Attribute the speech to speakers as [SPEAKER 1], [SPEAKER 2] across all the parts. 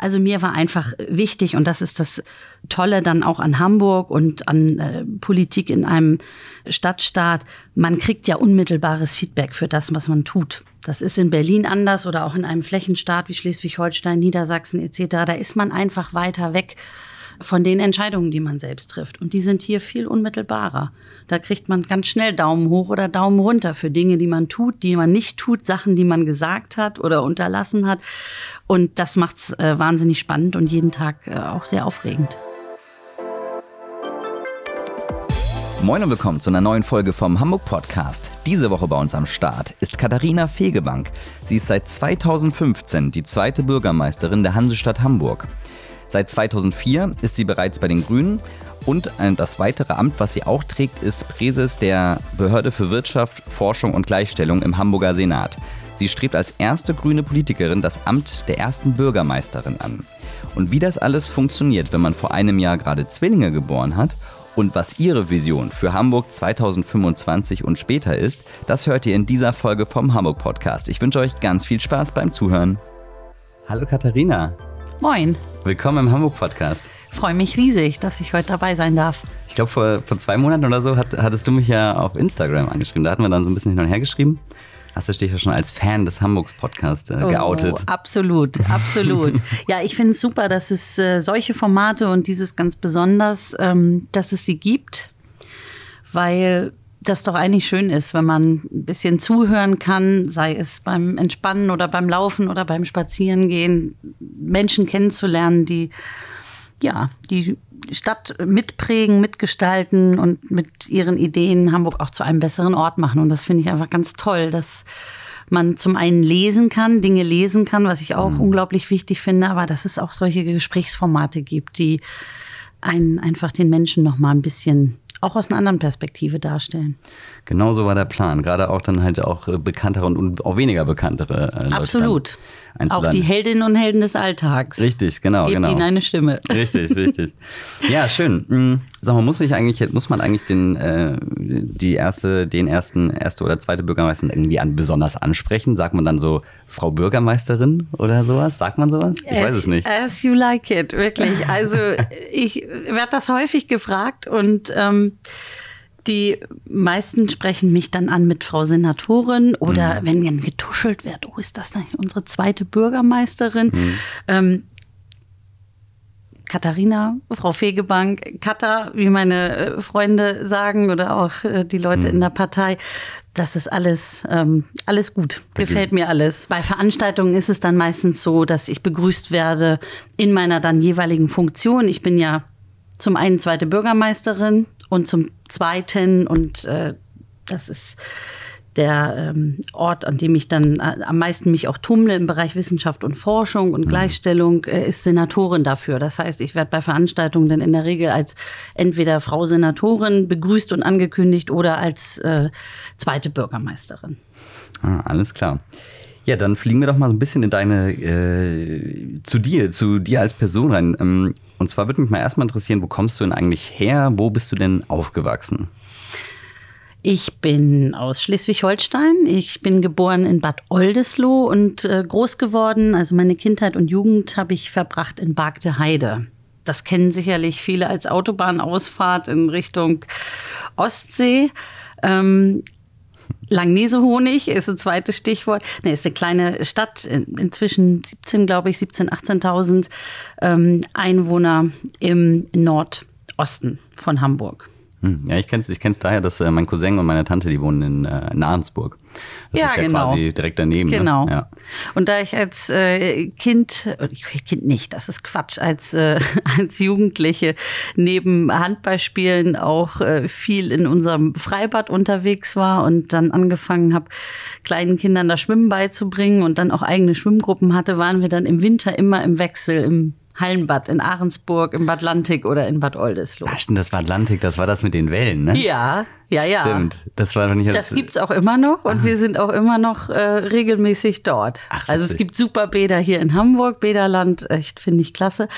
[SPEAKER 1] Also mir war einfach wichtig, und das ist das Tolle dann auch an Hamburg und an äh, Politik in einem Stadtstaat, man kriegt ja unmittelbares Feedback für das, was man tut. Das ist in Berlin anders oder auch in einem Flächenstaat wie Schleswig-Holstein, Niedersachsen etc. Da ist man einfach weiter weg von den Entscheidungen, die man selbst trifft. Und die sind hier viel unmittelbarer. Da kriegt man ganz schnell Daumen hoch oder Daumen runter für Dinge, die man tut, die man nicht tut, Sachen, die man gesagt hat oder unterlassen hat. Und das macht's äh, wahnsinnig spannend und jeden Tag äh, auch sehr aufregend.
[SPEAKER 2] Moin und willkommen zu einer neuen Folge vom Hamburg Podcast. Diese Woche bei uns am Start ist Katharina Fegebank. Sie ist seit 2015 die zweite Bürgermeisterin der Hansestadt Hamburg. Seit 2004 ist sie bereits bei den Grünen und das weitere Amt, was sie auch trägt, ist Präses der Behörde für Wirtschaft, Forschung und Gleichstellung im Hamburger Senat. Sie strebt als erste grüne Politikerin das Amt der ersten Bürgermeisterin an. Und wie das alles funktioniert, wenn man vor einem Jahr gerade Zwillinge geboren hat und was ihre Vision für Hamburg 2025 und später ist, das hört ihr in dieser Folge vom Hamburg Podcast. Ich wünsche euch ganz viel Spaß beim Zuhören. Hallo Katharina.
[SPEAKER 1] Moin.
[SPEAKER 2] Willkommen im Hamburg Podcast.
[SPEAKER 1] Freue mich riesig, dass ich heute dabei sein darf.
[SPEAKER 2] Ich glaube, vor, vor zwei Monaten oder so hat, hattest du mich ja auf Instagram angeschrieben. Da hatten wir dann so ein bisschen hin und her geschrieben. Hast du dich ja schon als Fan des Hamburgs Podcasts äh, geoutet?
[SPEAKER 1] Oh, absolut, absolut. ja, ich finde es super, dass es äh, solche Formate und dieses ganz besonders, ähm, dass es sie gibt, weil das doch eigentlich schön ist, wenn man ein bisschen zuhören kann, sei es beim Entspannen oder beim Laufen oder beim Spazierengehen, Menschen kennenzulernen, die ja, die Stadt mitprägen, mitgestalten und mit ihren Ideen Hamburg auch zu einem besseren Ort machen. Und das finde ich einfach ganz toll, dass man zum einen lesen kann, Dinge lesen kann, was ich auch mhm. unglaublich wichtig finde, aber dass es auch solche Gesprächsformate gibt, die einen einfach den Menschen noch mal ein bisschen auch aus einer anderen Perspektive darstellen.
[SPEAKER 2] Genau so war der Plan. Gerade auch dann halt auch äh, bekanntere und auch weniger bekanntere
[SPEAKER 1] äh, Leute Absolut. Auch die Heldinnen und Helden des Alltags.
[SPEAKER 2] Richtig, genau,
[SPEAKER 1] Gebt
[SPEAKER 2] genau.
[SPEAKER 1] ihnen eine Stimme.
[SPEAKER 2] Richtig, richtig. ja, schön. Hm, sag mal, muss ich eigentlich, muss man eigentlich den, äh, die erste, den ersten, erste oder zweite Bürgermeister irgendwie an, besonders ansprechen? Sagt man dann so Frau Bürgermeisterin oder sowas? Sagt man sowas? Ich as, weiß es nicht.
[SPEAKER 1] As you like it, wirklich. Also ich werde das häufig gefragt und ähm, die meisten sprechen mich dann an mit Frau Senatorin oder mhm. wenn dann getuschelt wird, oh, ist das nicht unsere zweite Bürgermeisterin? Mhm. Ähm, Katharina, Frau Fegebank, Katha, wie meine äh, Freunde sagen oder auch äh, die Leute mhm. in der Partei. Das ist alles, ähm, alles gut. Gefällt mir alles. Bei Veranstaltungen ist es dann meistens so, dass ich begrüßt werde in meiner dann jeweiligen Funktion. Ich bin ja zum einen zweite Bürgermeisterin und zum Zweiten, und äh, das ist der ähm, Ort, an dem ich dann äh, am meisten mich auch tummle im Bereich Wissenschaft und Forschung und mhm. Gleichstellung, äh, ist Senatorin dafür. Das heißt, ich werde bei Veranstaltungen dann in der Regel als entweder Frau Senatorin begrüßt und angekündigt oder als äh, zweite Bürgermeisterin.
[SPEAKER 2] Ah, alles klar. Ja, dann fliegen wir doch mal so ein bisschen in deine, äh, zu dir, zu dir als Person rein. Ähm, und zwar würde mich mal erstmal interessieren, wo kommst du denn eigentlich her? Wo bist du denn aufgewachsen?
[SPEAKER 1] Ich bin aus Schleswig-Holstein. Ich bin geboren in Bad Oldesloe und äh, groß geworden. Also meine Kindheit und Jugend habe ich verbracht in Bargte Heide. Das kennen sicherlich viele als Autobahnausfahrt in Richtung Ostsee. Ähm, Langnese-Honig ist ein zweites Stichwort. Ne, ist eine kleine Stadt, inzwischen 17, glaube ich, 17, 18.000 ähm, Einwohner im Nordosten von Hamburg.
[SPEAKER 2] Hm, ja, ich kenne es ich kenn's daher, dass äh, mein Cousin und meine Tante, die wohnen in äh, Nahensburg. Das
[SPEAKER 1] ja,
[SPEAKER 2] ist ja
[SPEAKER 1] genau.
[SPEAKER 2] quasi direkt daneben.
[SPEAKER 1] Ne? Genau.
[SPEAKER 2] Ne? Ja.
[SPEAKER 1] Und da ich als äh, Kind, äh, Kind nicht, das ist Quatsch, als, äh, als Jugendliche neben Handballspielen auch äh, viel in unserem Freibad unterwegs war und dann angefangen habe, kleinen Kindern das Schwimmen beizubringen und dann auch eigene Schwimmgruppen hatte, waren wir dann im Winter immer im Wechsel im Hallenbad in Ahrensburg, im Bad Lantik oder in Bad Oldesloe.
[SPEAKER 2] Ach, stimmt, das war Atlantik, das war das mit den Wellen, ne?
[SPEAKER 1] Ja, ja, ja.
[SPEAKER 2] Stimmt, das war doch nicht
[SPEAKER 1] Das gibt's auch immer noch und wir sind auch immer noch äh, regelmäßig dort.
[SPEAKER 2] Ach,
[SPEAKER 1] also es gibt super Bäder hier in Hamburg, Bäderland, echt finde ich klasse.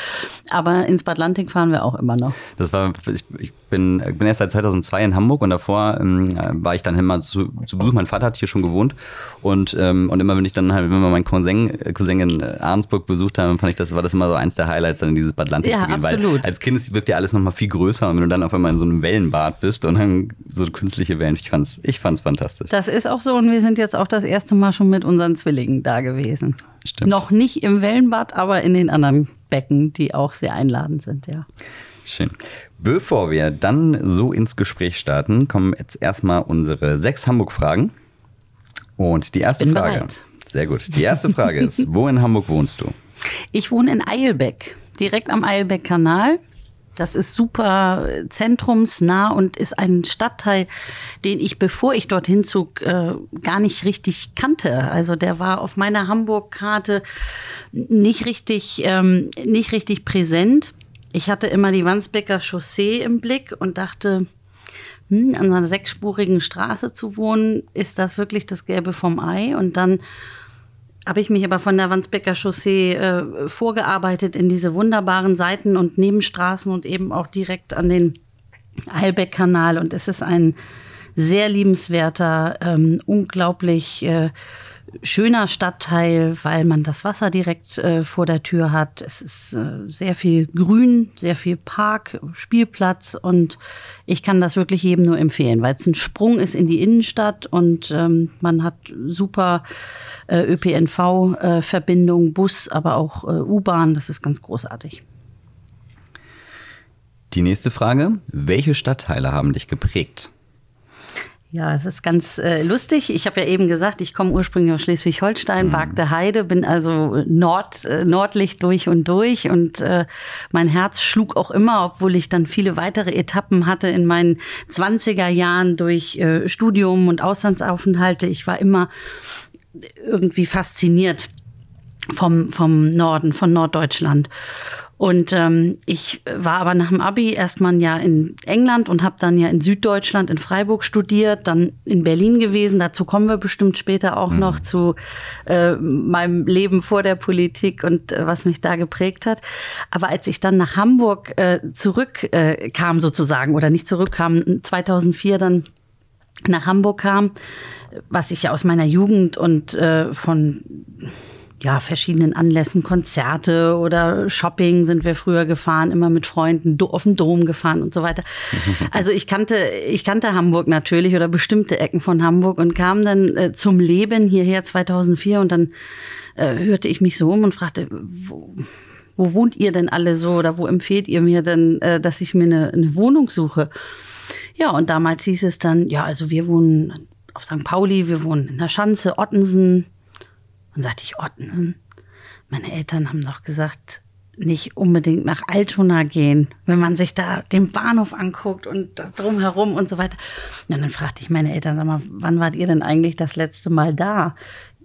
[SPEAKER 1] Aber ins Bad Lantik fahren wir auch immer noch.
[SPEAKER 2] Das war, ich, ich bin, ich bin erst seit 2002 in Hamburg und davor ähm, war ich dann immer zu, zu Besuch. Mein Vater hat hier schon gewohnt und, ähm, und immer wenn ich dann halt, wenn wir meinen Cousin, äh, Cousin in Ahrensburg besucht haben, fand ich das, war das immer so eins der Highlights, dann in dieses Bad Lantik
[SPEAKER 1] Ja,
[SPEAKER 2] zu gehen. Weil
[SPEAKER 1] absolut.
[SPEAKER 2] als Kind wirkt ja alles nochmal viel größer und wenn du dann auf einmal in so einem Wellenbad bist und dann so künstliche Wellen, ich fand's, ich fand's fantastisch.
[SPEAKER 1] Das ist auch so und wir sind jetzt auch das erste Mal schon mit unseren Zwillingen da gewesen.
[SPEAKER 2] Stimmt.
[SPEAKER 1] Noch nicht im Wellenbad, aber in den anderen Becken, die auch sehr einladend sind, ja.
[SPEAKER 2] Schön. Bevor wir dann so ins Gespräch starten, kommen jetzt erstmal unsere sechs Hamburg-Fragen. Und die erste Frage.
[SPEAKER 1] bereit.
[SPEAKER 2] Sehr gut. Die erste Frage ist: Wo in Hamburg wohnst du?
[SPEAKER 1] Ich wohne in Eilbeck, direkt am Eilbeck-Kanal. Das ist super zentrumsnah und ist ein Stadtteil, den ich, bevor ich dorthin zog, äh, gar nicht richtig kannte. Also der war auf meiner Hamburg-Karte nicht richtig, ähm, nicht richtig präsent. Ich hatte immer die Wandsbecker Chaussee im Blick und dachte, hm, an einer sechsspurigen Straße zu wohnen, ist das wirklich das Gelbe vom Ei? Und dann habe ich mich aber von der Wandsbecker Chaussee äh, vorgearbeitet in diese wunderbaren Seiten- und Nebenstraßen und eben auch direkt an den Eilbeck-Kanal. Und es ist ein sehr liebenswerter, ähm, unglaublich äh, schöner Stadtteil, weil man das Wasser direkt äh, vor der Tür hat. Es ist äh, sehr viel Grün, sehr viel Park, Spielplatz und ich kann das wirklich jedem nur empfehlen, weil es ein Sprung ist in die Innenstadt und ähm, man hat super äh, ÖPNV-Verbindung, Bus, aber auch äh, U-Bahn. Das ist ganz großartig.
[SPEAKER 2] Die nächste Frage: Welche Stadtteile haben dich geprägt?
[SPEAKER 1] Ja, es ist ganz äh, lustig. Ich habe ja eben gesagt, ich komme ursprünglich aus Schleswig-Holstein, Bargte Heide, bin also Nord, äh, nordlich durch und durch und äh, mein Herz schlug auch immer, obwohl ich dann viele weitere Etappen hatte in meinen 20er Jahren durch äh, Studium und Auslandsaufenthalte. Ich war immer irgendwie fasziniert vom, vom Norden, von Norddeutschland. Und ähm, ich war aber nach dem Abi erstmal ein Jahr in England und habe dann ja in Süddeutschland in Freiburg studiert, dann in Berlin gewesen. Dazu kommen wir bestimmt später auch noch zu äh, meinem Leben vor der Politik und äh, was mich da geprägt hat. Aber als ich dann nach Hamburg äh, zurückkam äh, sozusagen oder nicht zurückkam, 2004 dann nach Hamburg kam, was ich ja aus meiner Jugend und äh, von ja, verschiedenen Anlässen, Konzerte oder Shopping sind wir früher gefahren, immer mit Freunden auf den Dom gefahren und so weiter. Also ich kannte, ich kannte Hamburg natürlich oder bestimmte Ecken von Hamburg und kam dann äh, zum Leben hierher 2004 und dann äh, hörte ich mich so um und fragte, wo, wo wohnt ihr denn alle so oder wo empfehlt ihr mir denn, äh, dass ich mir eine, eine Wohnung suche? Ja, und damals hieß es dann, ja, also wir wohnen auf St. Pauli, wir wohnen in der Schanze, Ottensen. Und sagte ich, Ottensen? Meine Eltern haben doch gesagt, nicht unbedingt nach Altona gehen, wenn man sich da den Bahnhof anguckt und das drumherum und so weiter. Und dann fragte ich meine Eltern, sag mal, wann wart ihr denn eigentlich das letzte Mal da?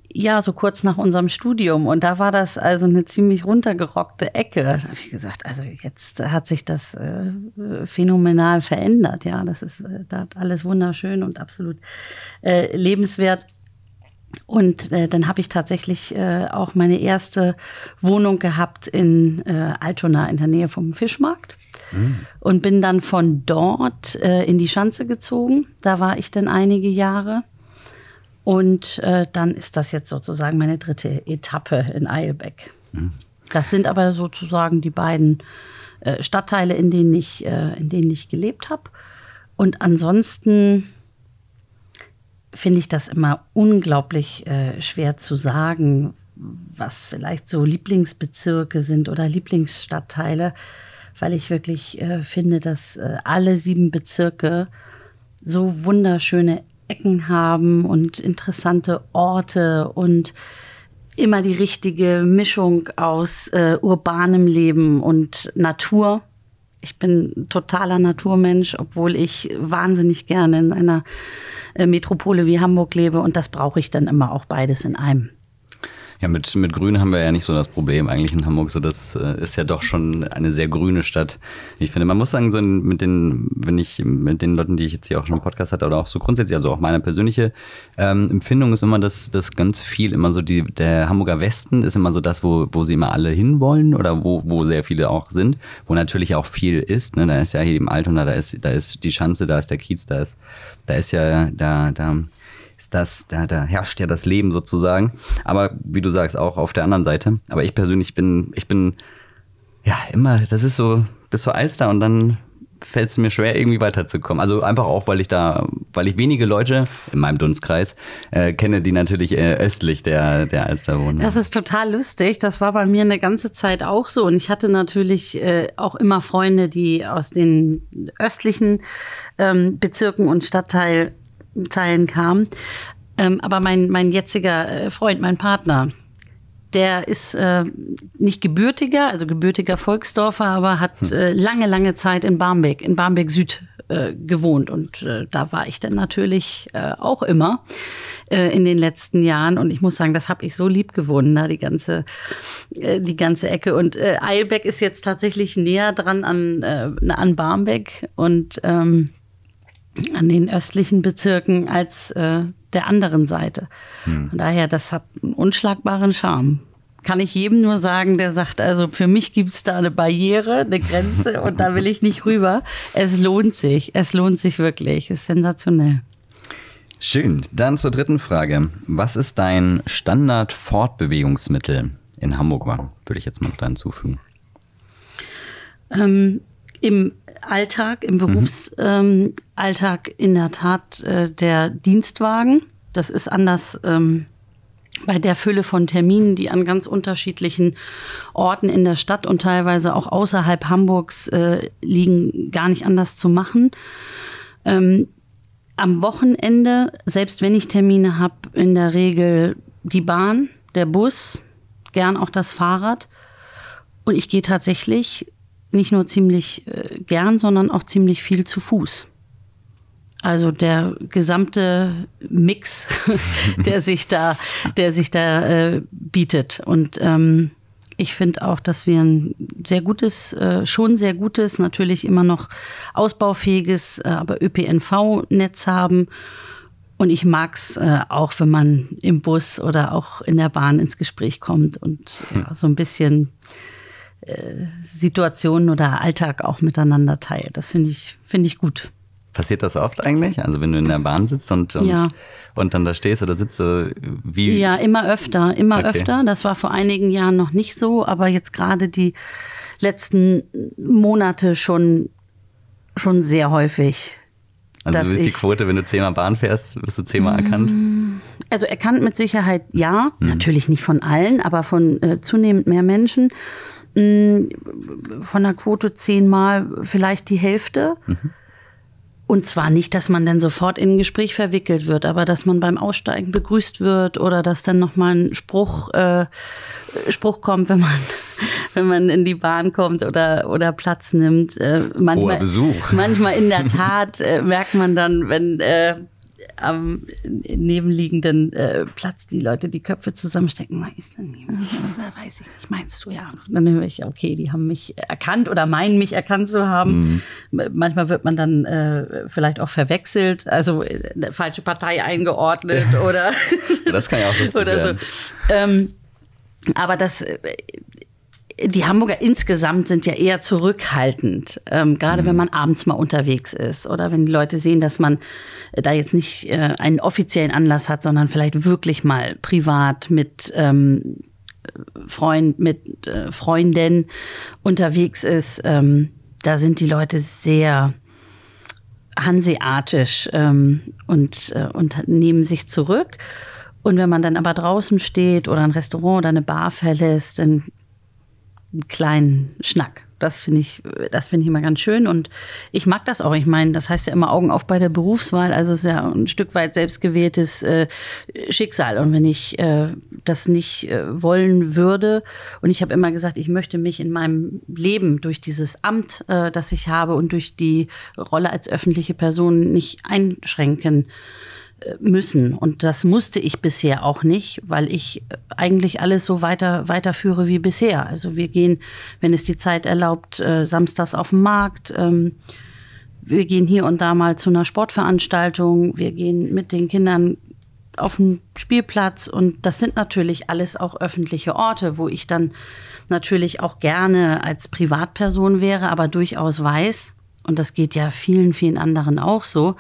[SPEAKER 1] Ja, so kurz nach unserem Studium. Und da war das also eine ziemlich runtergerockte Ecke. Da habe ich gesagt, also jetzt hat sich das äh, phänomenal verändert. Ja, das ist äh, da alles wunderschön und absolut äh, lebenswert. Und äh, dann habe ich tatsächlich äh, auch meine erste Wohnung gehabt in äh, Altona in der Nähe vom Fischmarkt und bin dann von dort äh, in die Schanze gezogen. Da war ich dann einige Jahre. Und äh, dann ist das jetzt sozusagen meine dritte Etappe in Eilbeck. Das sind aber sozusagen die beiden äh, Stadtteile, in denen ich, äh, in denen ich gelebt habe. Und ansonsten finde ich das immer unglaublich äh, schwer zu sagen, was vielleicht so Lieblingsbezirke sind oder Lieblingsstadtteile, weil ich wirklich äh, finde, dass äh, alle sieben Bezirke so wunderschöne Ecken haben und interessante Orte und immer die richtige Mischung aus äh, urbanem Leben und Natur. Ich bin totaler Naturmensch, obwohl ich wahnsinnig gerne in einer äh, Metropole wie Hamburg lebe und das brauche ich dann immer auch beides in einem.
[SPEAKER 2] Ja, mit, mit Grün haben wir ja nicht so das Problem eigentlich in Hamburg. So, das äh, ist ja doch schon eine sehr grüne Stadt. Ich finde, man muss sagen, so mit den, wenn ich mit den Leuten, die ich jetzt hier auch schon im Podcast hatte, oder auch so grundsätzlich, also auch meine persönliche ähm, Empfindung ist immer, dass, dass ganz viel immer so die, der Hamburger Westen ist immer so das, wo, wo sie immer alle hinwollen oder wo, wo sehr viele auch sind, wo natürlich auch viel ist. Ne? Da ist ja hier im Altona, da ist, da ist die Schanze, da ist der Kiez, da ist, da ist ja, da, da ist das, da, da herrscht ja das Leben sozusagen. Aber wie du sagst, auch auf der anderen Seite. Aber ich persönlich bin, ich bin, ja, immer, das ist so, bis zur Alster und dann fällt es mir schwer, irgendwie weiterzukommen. Also einfach auch, weil ich da, weil ich wenige Leute in meinem Dunstkreis äh, kenne, die natürlich äh, östlich der, der Alster wohnen.
[SPEAKER 1] Das ist total lustig. Das war bei mir eine ganze Zeit auch so. Und ich hatte natürlich äh, auch immer Freunde, die aus den östlichen ähm, Bezirken und Stadtteilen Teilen kam. Ähm, aber mein, mein jetziger äh, Freund, mein Partner, der ist äh, nicht gebürtiger, also gebürtiger Volksdorfer, aber hat hm. äh, lange, lange Zeit in Barmbek, in Barmbek Süd äh, gewohnt. Und äh, da war ich dann natürlich äh, auch immer äh, in den letzten Jahren. Und ich muss sagen, das habe ich so lieb gewonnen, da die ganze, äh, die ganze Ecke. Und äh, Eilbeck ist jetzt tatsächlich näher dran an, äh, an Barmbek. Und ähm, an den östlichen Bezirken als äh, der anderen Seite. Hm. Von daher, das hat einen unschlagbaren Charme. Kann ich jedem nur sagen, der sagt, also für mich gibt es da eine Barriere, eine Grenze und da will ich nicht rüber. Es lohnt sich, es lohnt sich wirklich, es ist sensationell.
[SPEAKER 2] Schön. Dann zur dritten Frage. Was ist dein Standard-Fortbewegungsmittel in Hamburg? Würde ich jetzt mal noch da hinzufügen.
[SPEAKER 1] Ähm, Im Alltag, im Berufsalltag mhm. ähm, in der Tat äh, der Dienstwagen. Das ist anders ähm, bei der Fülle von Terminen, die an ganz unterschiedlichen Orten in der Stadt und teilweise auch außerhalb Hamburgs äh, liegen, gar nicht anders zu machen. Ähm, am Wochenende, selbst wenn ich Termine habe, in der Regel die Bahn, der Bus, gern auch das Fahrrad. Und ich gehe tatsächlich nicht nur ziemlich äh, gern, sondern auch ziemlich viel zu Fuß. Also der gesamte Mix, der sich da, der sich da äh, bietet. Und ähm, ich finde auch, dass wir ein sehr gutes, äh, schon sehr gutes, natürlich immer noch ausbaufähiges, äh, aber ÖPNV-Netz haben. Und ich mag es äh, auch, wenn man im Bus oder auch in der Bahn ins Gespräch kommt und ja, so ein bisschen Situationen oder Alltag auch miteinander teilt. Das finde ich, finde ich gut.
[SPEAKER 2] Passiert das oft eigentlich? Also wenn du in der Bahn sitzt und, und, ja. und dann da stehst oder sitzt du wie?
[SPEAKER 1] Ja, immer öfter, immer okay. öfter. Das war vor einigen Jahren noch nicht so, aber jetzt gerade die letzten Monate schon, schon sehr häufig.
[SPEAKER 2] Also ist die Quote, wenn du zehnmal Bahn fährst, wirst du zehnmal erkannt?
[SPEAKER 1] Also erkannt mit Sicherheit ja, hm. natürlich nicht von allen, aber von äh, zunehmend mehr Menschen. Hm, von der Quote zehnmal vielleicht die Hälfte. Mhm. Und zwar nicht, dass man dann sofort in ein Gespräch verwickelt wird, aber dass man beim Aussteigen begrüßt wird oder dass dann nochmal ein Spruch, äh, Spruch kommt, wenn man, wenn man in die Bahn kommt oder, oder Platz nimmt. Äh,
[SPEAKER 2] manchmal, Besuch.
[SPEAKER 1] manchmal in der Tat äh, merkt man dann, wenn äh, am nebenliegenden äh, Platz die Leute die Köpfe zusammenstecken. Weiß, weiß ich nicht, meinst du ja. Und dann höre ich, okay, die haben mich erkannt oder meinen mich erkannt zu haben. Mhm. Manchmal wird man dann äh, vielleicht auch verwechselt, also eine falsche Partei eingeordnet oder.
[SPEAKER 2] das kann ja auch lustig oder
[SPEAKER 1] so. Ähm, aber das äh, die Hamburger insgesamt sind ja eher zurückhaltend, ähm, gerade mhm. wenn man abends mal unterwegs ist oder wenn die Leute sehen, dass man äh, da jetzt nicht äh, einen offiziellen Anlass hat, sondern vielleicht wirklich mal privat mit ähm, Freund, mit äh, Freundin unterwegs ist. Ähm, da sind die Leute sehr hanseatisch ähm, und, äh, und nehmen sich zurück. Und wenn man dann aber draußen steht oder ein Restaurant oder eine Bar verlässt, dann einen kleinen Schnack. Das finde ich, das finde ich immer ganz schön und ich mag das auch. Ich meine, das heißt ja immer Augen auf bei der Berufswahl. Also es ist ja ein Stück weit selbstgewähltes äh, Schicksal. Und wenn ich äh, das nicht äh, wollen würde und ich habe immer gesagt, ich möchte mich in meinem Leben durch dieses Amt, äh, das ich habe und durch die Rolle als öffentliche Person nicht einschränken müssen. Und das musste ich bisher auch nicht, weil ich eigentlich alles so weiter, weiterführe wie bisher. Also wir gehen, wenn es die Zeit erlaubt, äh, samstags auf den Markt. Ähm, wir gehen hier und da mal zu einer Sportveranstaltung. Wir gehen mit den Kindern auf den Spielplatz. Und das sind natürlich alles auch öffentliche Orte, wo ich dann natürlich auch gerne als Privatperson wäre, aber durchaus weiß, und das geht ja vielen, vielen anderen auch so,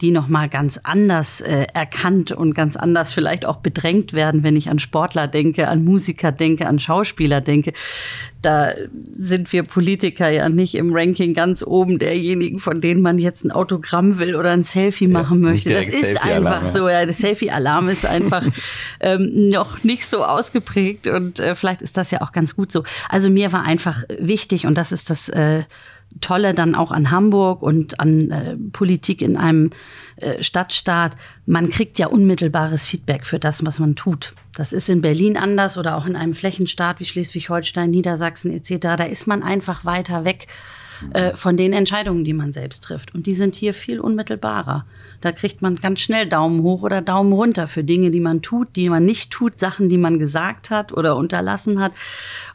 [SPEAKER 1] die nochmal ganz anders äh, erkannt und ganz anders vielleicht auch bedrängt werden, wenn ich an Sportler denke, an Musiker denke, an Schauspieler denke. Da sind wir Politiker ja nicht im Ranking ganz oben derjenigen, von denen man jetzt ein Autogramm will oder ein Selfie machen ja, möchte. Das ist einfach so. Ja, der Selfie-Alarm ist einfach ähm, noch nicht so ausgeprägt und äh, vielleicht ist das ja auch ganz gut so. Also mir war einfach wichtig und das ist das äh, Tolle dann auch an Hamburg und an äh, Politik in einem äh, Stadtstaat, man kriegt ja unmittelbares Feedback für das, was man tut. Das ist in Berlin anders oder auch in einem Flächenstaat wie Schleswig-Holstein, Niedersachsen etc. Da ist man einfach weiter weg äh, von den Entscheidungen, die man selbst trifft. Und die sind hier viel unmittelbarer. Da kriegt man ganz schnell Daumen hoch oder Daumen runter für Dinge, die man tut, die man nicht tut, Sachen, die man gesagt hat oder unterlassen hat.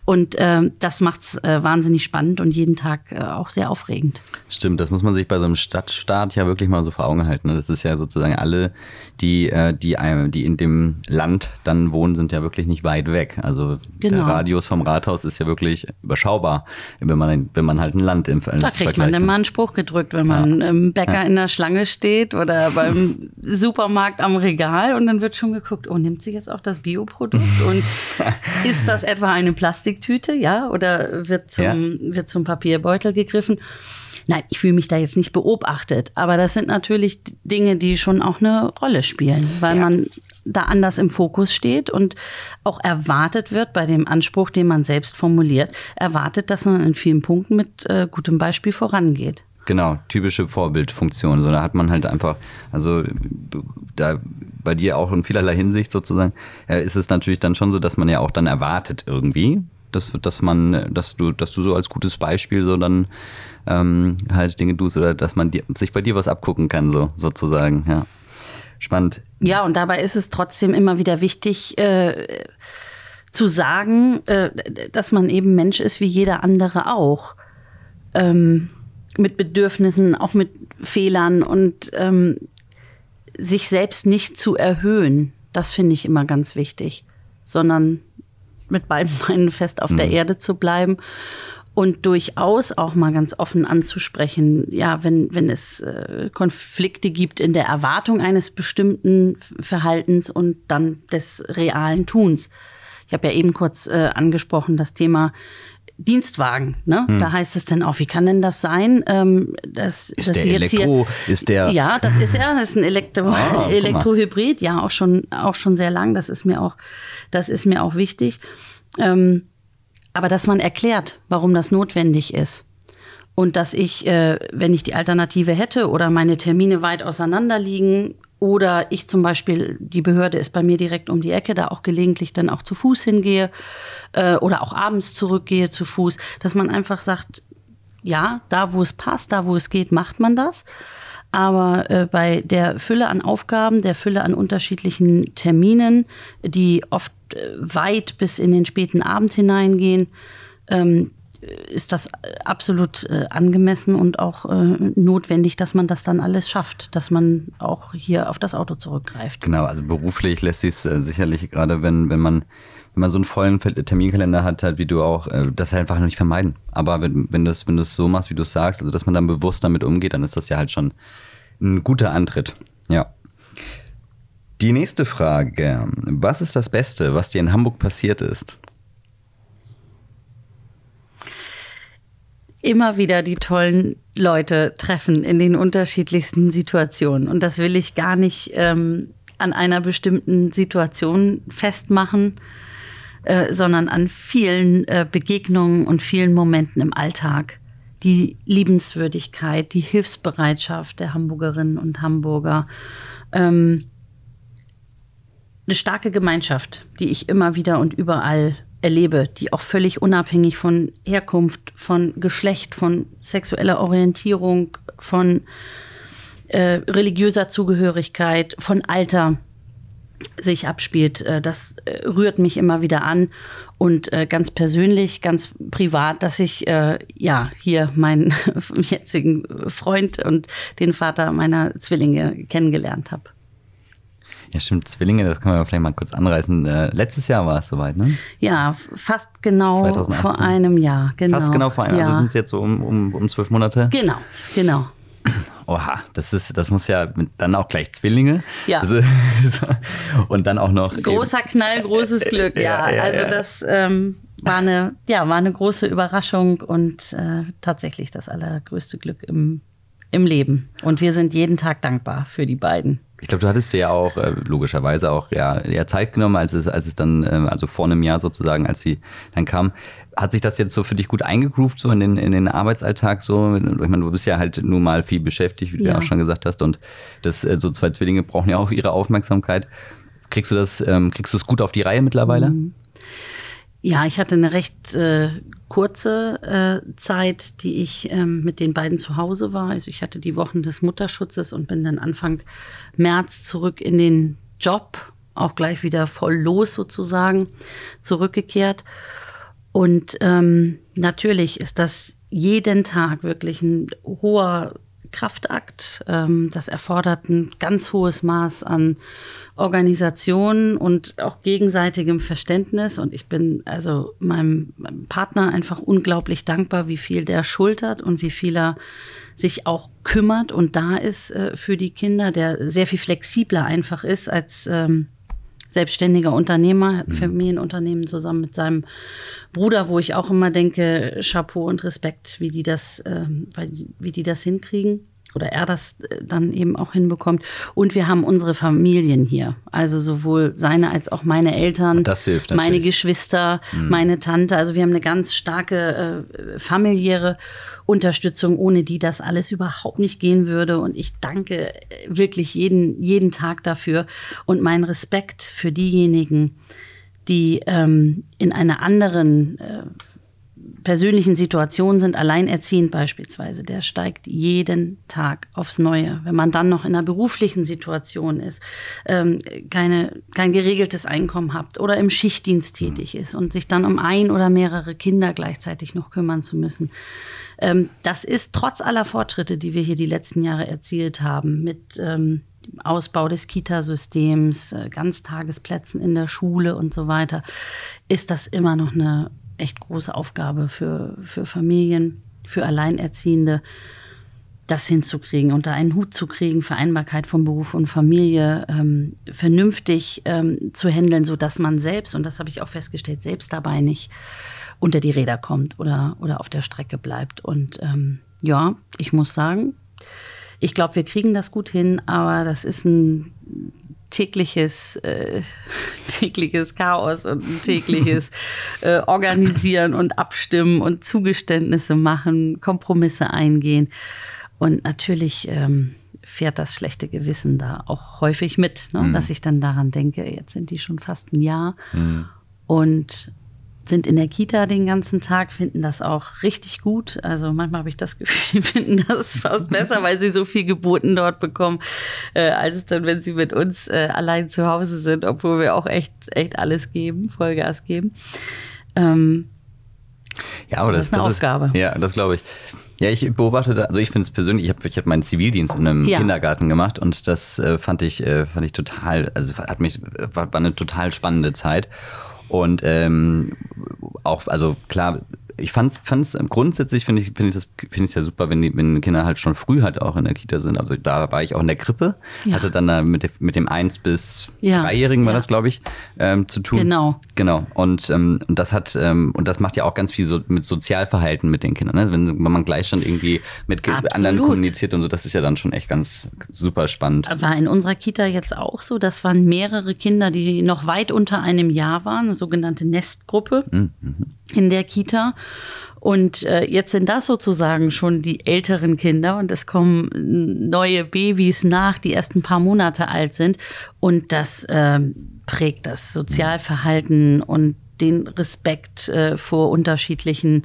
[SPEAKER 1] Und äh, das macht's äh, wahnsinnig spannend und jeden Tag äh, auch sehr aufregend.
[SPEAKER 2] Stimmt, das muss man sich bei so einem Stadtstaat ja wirklich mal so vor Augen halten. Ne? Das ist ja sozusagen alle, die, äh, die, die in dem Land dann wohnen, sind ja wirklich nicht weit weg. Also genau. der Radius vom Rathaus ist ja wirklich überschaubar, wenn man, wenn man halt ein Land im
[SPEAKER 1] Da kriegt man dann mal einen Spruch gedrückt, wenn man ja. im Bäcker ja. in der Schlange steht oder beim Supermarkt am Regal und dann wird schon geguckt, oh, nimmt sie jetzt auch das Bioprodukt und ist das etwa eine Plastik Plastiktüte, ja, oder wird zum, ja. wird zum Papierbeutel gegriffen. Nein, ich fühle mich da jetzt nicht beobachtet, aber das sind natürlich Dinge, die schon auch eine Rolle spielen, weil ja. man da anders im Fokus steht und auch erwartet wird bei dem Anspruch, den man selbst formuliert, erwartet, dass man in vielen Punkten mit äh, gutem Beispiel vorangeht.
[SPEAKER 2] Genau, typische Vorbildfunktion. So, da hat man halt einfach, also da bei dir auch in vielerlei Hinsicht sozusagen, äh, ist es natürlich dann schon so, dass man ja auch dann erwartet irgendwie, dass, dass man, dass du, dass du so als gutes Beispiel so dann ähm, halt Dinge tust oder dass man dir, sich bei dir was abgucken kann, so sozusagen, ja. Spannend.
[SPEAKER 1] Ja, und dabei ist es trotzdem immer wieder wichtig, äh, zu sagen, äh, dass man eben Mensch ist wie jeder andere auch. Ähm, mit Bedürfnissen, auch mit Fehlern und ähm, sich selbst nicht zu erhöhen. Das finde ich immer ganz wichtig, sondern mit beiden Beinen fest auf mhm. der Erde zu bleiben und durchaus auch mal ganz offen anzusprechen, ja, wenn, wenn es äh, Konflikte gibt in der Erwartung eines bestimmten Verhaltens und dann des realen Tuns. Ich habe ja eben kurz äh, angesprochen, das Thema Dienstwagen. Ne? Hm. Da heißt es dann auch, wie kann denn das sein? Ähm, dass,
[SPEAKER 2] ist dass der jetzt Elektro, hier, ist der
[SPEAKER 1] Ja, das ist er, das ist ein Elektro, ah, Elektrohybrid, ja, auch schon, auch schon sehr lang. Das ist mir auch, das ist mir auch wichtig. Ähm, aber dass man erklärt, warum das notwendig ist. Und dass ich, äh, wenn ich die Alternative hätte oder meine Termine weit auseinander liegen oder ich zum Beispiel, die Behörde ist bei mir direkt um die Ecke, da auch gelegentlich dann auch zu Fuß hingehe äh, oder auch abends zurückgehe zu Fuß, dass man einfach sagt, ja, da wo es passt, da wo es geht, macht man das. Aber äh, bei der Fülle an Aufgaben, der Fülle an unterschiedlichen Terminen, die oft äh, weit bis in den späten Abend hineingehen, ähm, ist das absolut äh, angemessen und auch äh, notwendig, dass man das dann alles schafft, dass man auch hier auf das Auto zurückgreift.
[SPEAKER 2] Genau, also beruflich lässt sich es äh, sicherlich gerade, wenn, wenn man wenn man so einen vollen Terminkalender hat, halt wie du auch, äh, das halt einfach nicht vermeiden. Aber wenn, wenn du es wenn so machst, wie du es sagst, also dass man dann bewusst damit umgeht, dann ist das ja halt schon ein guter Antritt. Ja. Die nächste Frage. Was ist das Beste, was dir in Hamburg passiert ist?
[SPEAKER 1] Immer wieder die tollen Leute treffen in den unterschiedlichsten Situationen. Und das will ich gar nicht ähm, an einer bestimmten Situation festmachen, äh, sondern an vielen äh, Begegnungen und vielen Momenten im Alltag. Die Liebenswürdigkeit, die Hilfsbereitschaft der Hamburgerinnen und Hamburger. Ähm, eine starke Gemeinschaft, die ich immer wieder und überall erlebe, die auch völlig unabhängig von Herkunft, von Geschlecht, von sexueller Orientierung, von äh, religiöser Zugehörigkeit, von Alter sich abspielt, äh, das äh, rührt mich immer wieder an. Und ganz persönlich, ganz privat, dass ich ja hier meinen jetzigen Freund und den Vater meiner Zwillinge kennengelernt habe.
[SPEAKER 2] Ja, stimmt, Zwillinge, das können wir vielleicht mal kurz anreißen. letztes Jahr war es soweit, ne?
[SPEAKER 1] Ja, fast genau 2018. vor einem Jahr.
[SPEAKER 2] Genau. Fast genau vor einem Jahr. Also sind es jetzt so um, um, um zwölf Monate?
[SPEAKER 1] Genau, genau.
[SPEAKER 2] Oha, das ist, das muss ja dann auch gleich Zwillinge.
[SPEAKER 1] Ja.
[SPEAKER 2] Also, und dann auch noch.
[SPEAKER 1] Großer eben. Knall, großes Glück, ja. ja, ja also das ähm, war eine, ja, war eine große Überraschung und äh, tatsächlich das allergrößte Glück im, im Leben. Und wir sind jeden Tag dankbar für die beiden.
[SPEAKER 2] Ich glaube, du hattest dir ja auch äh, logischerweise auch ja, ja Zeit genommen, als es, als es dann, äh, also vor einem Jahr sozusagen, als sie dann kam. Hat sich das jetzt so für dich gut eingegroovt, so in den, in den Arbeitsalltag so? Ich meine, du bist ja halt nun mal viel beschäftigt, wie du ja, auch schon gesagt hast. Und das, äh, so zwei Zwillinge brauchen ja auch ihre Aufmerksamkeit. Kriegst du das, ähm, kriegst du es gut auf die Reihe mittlerweile? Mhm.
[SPEAKER 1] Ja, ich hatte eine recht äh, kurze äh, Zeit, die ich ähm, mit den beiden zu Hause war. Also ich hatte die Wochen des Mutterschutzes und bin dann Anfang März zurück in den Job, auch gleich wieder voll los sozusagen, zurückgekehrt. Und ähm, natürlich ist das jeden Tag wirklich ein hoher Kraftakt. Ähm, das erfordert ein ganz hohes Maß an Organisation und auch gegenseitigem Verständnis. Und ich bin also meinem, meinem Partner einfach unglaublich dankbar, wie viel der schultert und wie viel er sich auch kümmert und da ist äh, für die Kinder, der sehr viel flexibler einfach ist als ähm, selbstständiger Unternehmer, mhm. Familienunternehmen zusammen mit seinem Bruder, wo ich auch immer denke, Chapeau und Respekt, wie die das, äh, wie die das hinkriegen oder er das äh, dann eben auch hinbekommt. Und wir haben unsere Familien hier. Also sowohl seine als auch meine Eltern,
[SPEAKER 2] das hilft
[SPEAKER 1] meine Geschwister, mhm. meine Tante. Also wir haben eine ganz starke äh, familiäre Unterstützung, ohne die das alles überhaupt nicht gehen würde. Und ich danke äh, wirklich jeden, jeden Tag dafür. Und mein Respekt für diejenigen, die ähm, in einer anderen äh, persönlichen Situationen sind, alleinerziehend beispielsweise, der steigt jeden Tag aufs Neue. Wenn man dann noch in einer beruflichen Situation ist, ähm, keine, kein geregeltes Einkommen hat oder im Schichtdienst tätig ist und sich dann um ein oder mehrere Kinder gleichzeitig noch kümmern zu müssen. Ähm, das ist trotz aller Fortschritte, die wir hier die letzten Jahre erzielt haben, mit ähm, Ausbau des Kitasystems, äh, Ganztagesplätzen in der Schule und so weiter, ist das immer noch eine echt große Aufgabe für, für Familien, für Alleinerziehende, das hinzukriegen, unter einen Hut zu kriegen, Vereinbarkeit von Beruf und Familie ähm, vernünftig ähm, zu handeln, sodass man selbst, und das habe ich auch festgestellt, selbst dabei nicht unter die Räder kommt oder, oder auf der Strecke bleibt. Und ähm, ja, ich muss sagen, ich glaube, wir kriegen das gut hin, aber das ist ein tägliches, äh, tägliches Chaos und ein tägliches äh, Organisieren und Abstimmen und Zugeständnisse machen, Kompromisse eingehen. Und natürlich ähm, fährt das schlechte Gewissen da auch häufig mit, ne? mhm. dass ich dann daran denke, jetzt sind die schon fast ein Jahr. Mhm. Und sind in der Kita den ganzen Tag, finden das auch richtig gut. Also manchmal habe ich das Gefühl, die finden das fast besser, weil sie so viel Geboten dort bekommen, äh, als dann, wenn sie mit uns äh, allein zu Hause sind, obwohl wir auch echt, echt alles geben, Vollgas geben. Ähm,
[SPEAKER 2] ja, aber das, das ist eine das Aufgabe. Ist, ja, das glaube ich. Ja, ich beobachte da, also ich finde es persönlich, ich habe ich hab meinen Zivildienst in einem ja. Kindergarten gemacht und das äh, fand ich, äh, fand ich total, also hat mich, war, war eine total spannende Zeit. Und ähm, auch, also klar, ich fand's, fand's grundsätzlich finde ich, finde ich das, finde ich ja super, wenn die, wenn Kinder halt schon früh halt auch in der Kita sind. Also da war ich auch in der Krippe, ja. hatte dann da mit, mit dem eins bis ja. dreijährigen war ja. das, glaube ich, ähm, zu tun.
[SPEAKER 1] Genau.
[SPEAKER 2] Genau. Und, ähm, und das hat, ähm, und das macht ja auch ganz viel so mit Sozialverhalten mit den Kindern, ne? wenn, wenn man gleich schon irgendwie mit Absolut. anderen kommuniziert und so, das ist ja dann schon echt ganz super spannend.
[SPEAKER 1] War in unserer Kita jetzt auch so. Das waren mehrere Kinder, die noch weit unter einem Jahr waren, eine sogenannte Nestgruppe mhm. In der Kita. Und äh, jetzt sind das sozusagen schon die älteren Kinder und es kommen neue Babys nach, die erst ein paar Monate alt sind. Und das äh, prägt das Sozialverhalten und den Respekt äh, vor unterschiedlichen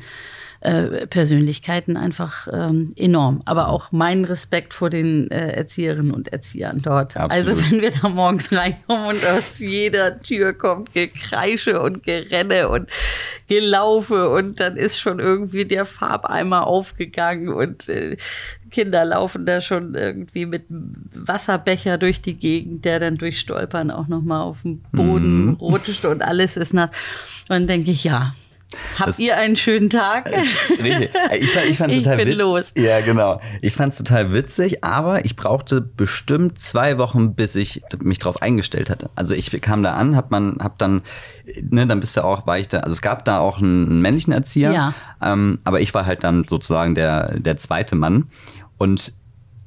[SPEAKER 1] äh, Persönlichkeiten einfach ähm, enorm. Aber auch mein Respekt vor den äh, Erzieherinnen und Erziehern dort.
[SPEAKER 2] Absolut.
[SPEAKER 1] Also wenn wir da morgens reinkommen und aus jeder Tür kommt Gekreische und Gerenne und Gelaufe und dann ist schon irgendwie der Farbeimer aufgegangen und äh, Kinder laufen da schon irgendwie mit Wasserbecher durch die Gegend, der dann durch Stolpern auch nochmal auf dem Boden
[SPEAKER 2] Mhm.
[SPEAKER 1] rutscht und alles ist nass. Und dann denke ich, ja, habt
[SPEAKER 2] Das-
[SPEAKER 1] ihr einen schönen Tag?
[SPEAKER 2] Richtig. Ich, fand- ich, fand's
[SPEAKER 1] Ich
[SPEAKER 2] total
[SPEAKER 1] bin
[SPEAKER 2] wit-
[SPEAKER 1] los.
[SPEAKER 2] Ja, genau. Ich fand es total witzig, aber ich brauchte bestimmt zwei Wochen, bis ich mich drauf eingestellt hatte. Also ich kam da an, hab man, hab dann, ne, dann bist du auch, war ich da, also es gab da auch einen, einen männlichen Erzieher,
[SPEAKER 1] Ja.
[SPEAKER 2] ähm, aber ich war halt dann sozusagen der, der zweite Mann. Und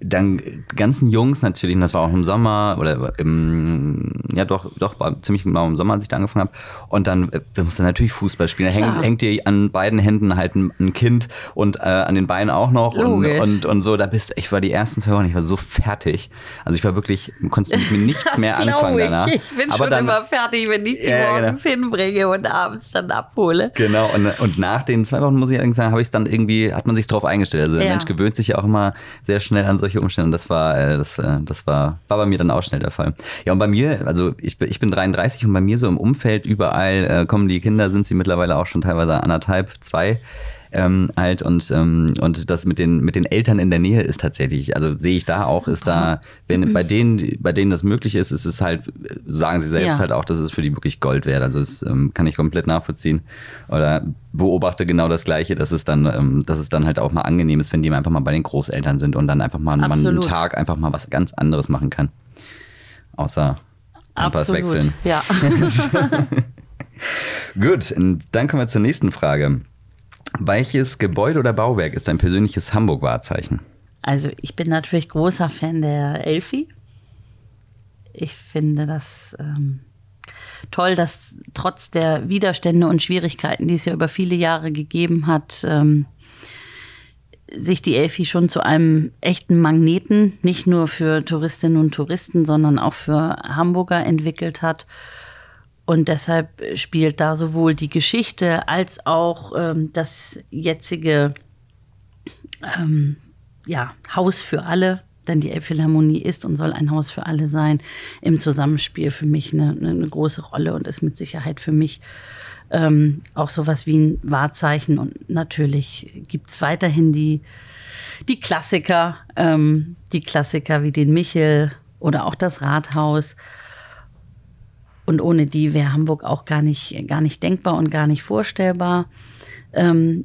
[SPEAKER 2] dann ganzen Jungs natürlich, und das war auch im Sommer oder im, ja doch, doch, war ziemlich genau im Sommer, als ich da angefangen habe. Und dann, äh, wir mussten natürlich Fußball spielen. Da hängt, hängt dir an beiden Händen halt ein, ein Kind und äh, an den Beinen auch noch. Und, und, und so, da bist ich war die ersten zwei Wochen, ich war so fertig. Also ich war wirklich, konnte mit mir nichts mehr anfangen
[SPEAKER 1] ich.
[SPEAKER 2] danach.
[SPEAKER 1] Ich bin
[SPEAKER 2] Aber
[SPEAKER 1] schon
[SPEAKER 2] dann,
[SPEAKER 1] immer fertig, wenn ich die
[SPEAKER 2] Ja, genau.
[SPEAKER 1] morgens hinbringe und abends dann abhole.
[SPEAKER 2] Genau, und, und nach den zwei Wochen, muss ich allerdings sagen, habe ich es dann irgendwie, hat man sich drauf eingestellt. Also der
[SPEAKER 1] Ja.
[SPEAKER 2] Mensch gewöhnt sich ja auch immer sehr schnell an solche Umstände. Und das war, äh, das, äh, das war, war bei mir dann auch schnell der Fall. Ja, und bei mir, also ich, bin- ich bin 33 und bei mir so im Umfeld überall äh, kommen die Kinder, sind sie mittlerweile auch schon teilweise anderthalb, zwei. Ähm, halt und, ähm, und das mit den, mit den Eltern in der Nähe ist tatsächlich, also sehe ich da auch, ist da, wenn bei denen, bei denen das möglich ist, ist es halt, sagen sie selbst
[SPEAKER 1] Ja.
[SPEAKER 2] halt auch, dass es für die wirklich Gold wert. Also das ähm, kann ich komplett nachvollziehen. Oder beobachte genau das Gleiche, dass es dann, ähm, dass es dann halt auch mal angenehm ist, wenn die einfach mal bei den Großeltern sind und dann einfach mal man einen. Tag einfach mal was ganz anderes machen kann. Außer Pampers
[SPEAKER 1] Absolut.
[SPEAKER 2] wechseln.
[SPEAKER 1] Ja.
[SPEAKER 2] Gut, dann kommen wir zur nächsten Frage. Welches Gebäude oder Bauwerk ist dein persönliches Hamburg-Wahrzeichen?
[SPEAKER 1] Also ich bin natürlich großer Fan der Elfi. Ich finde das ähm, toll, dass trotz der Widerstände und Schwierigkeiten, die es ja über viele Jahre gegeben hat, ähm, sich die Elfi schon zu einem echten Magneten, nicht nur für Touristinnen und Touristen, sondern auch für Hamburger entwickelt hat. Und deshalb spielt da sowohl die Geschichte als auch ähm, das jetzige ähm, ja, Haus für alle, denn die Elbphilharmonie ist und soll ein Haus für alle sein, im Zusammenspiel für mich eine, eine große Rolle und ist mit Sicherheit für mich ähm, auch sowas wie ein Wahrzeichen. Und natürlich gibt es weiterhin die, die Klassiker, ähm, die Klassiker wie den Michel oder auch das Rathaus. Und ohne die wäre Hamburg auch gar nicht, gar nicht denkbar und gar nicht vorstellbar. Ähm,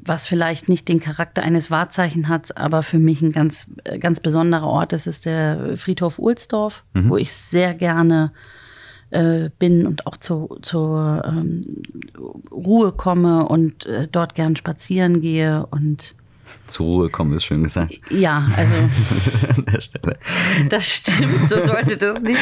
[SPEAKER 1] was vielleicht nicht den Charakter eines Wahrzeichen hat, aber für mich ein ganz, ganz besonderer Ort ist, ist der Friedhof Ohlsdorf, wo ich sehr gerne äh, bin und auch zu, zur ähm, Ruhe komme und äh, dort gern spazieren gehe. Und
[SPEAKER 2] Zur Ruhe kommen ist schön gesagt
[SPEAKER 1] ja, also
[SPEAKER 2] an der Stelle.
[SPEAKER 1] das stimmt, so sollte das nicht,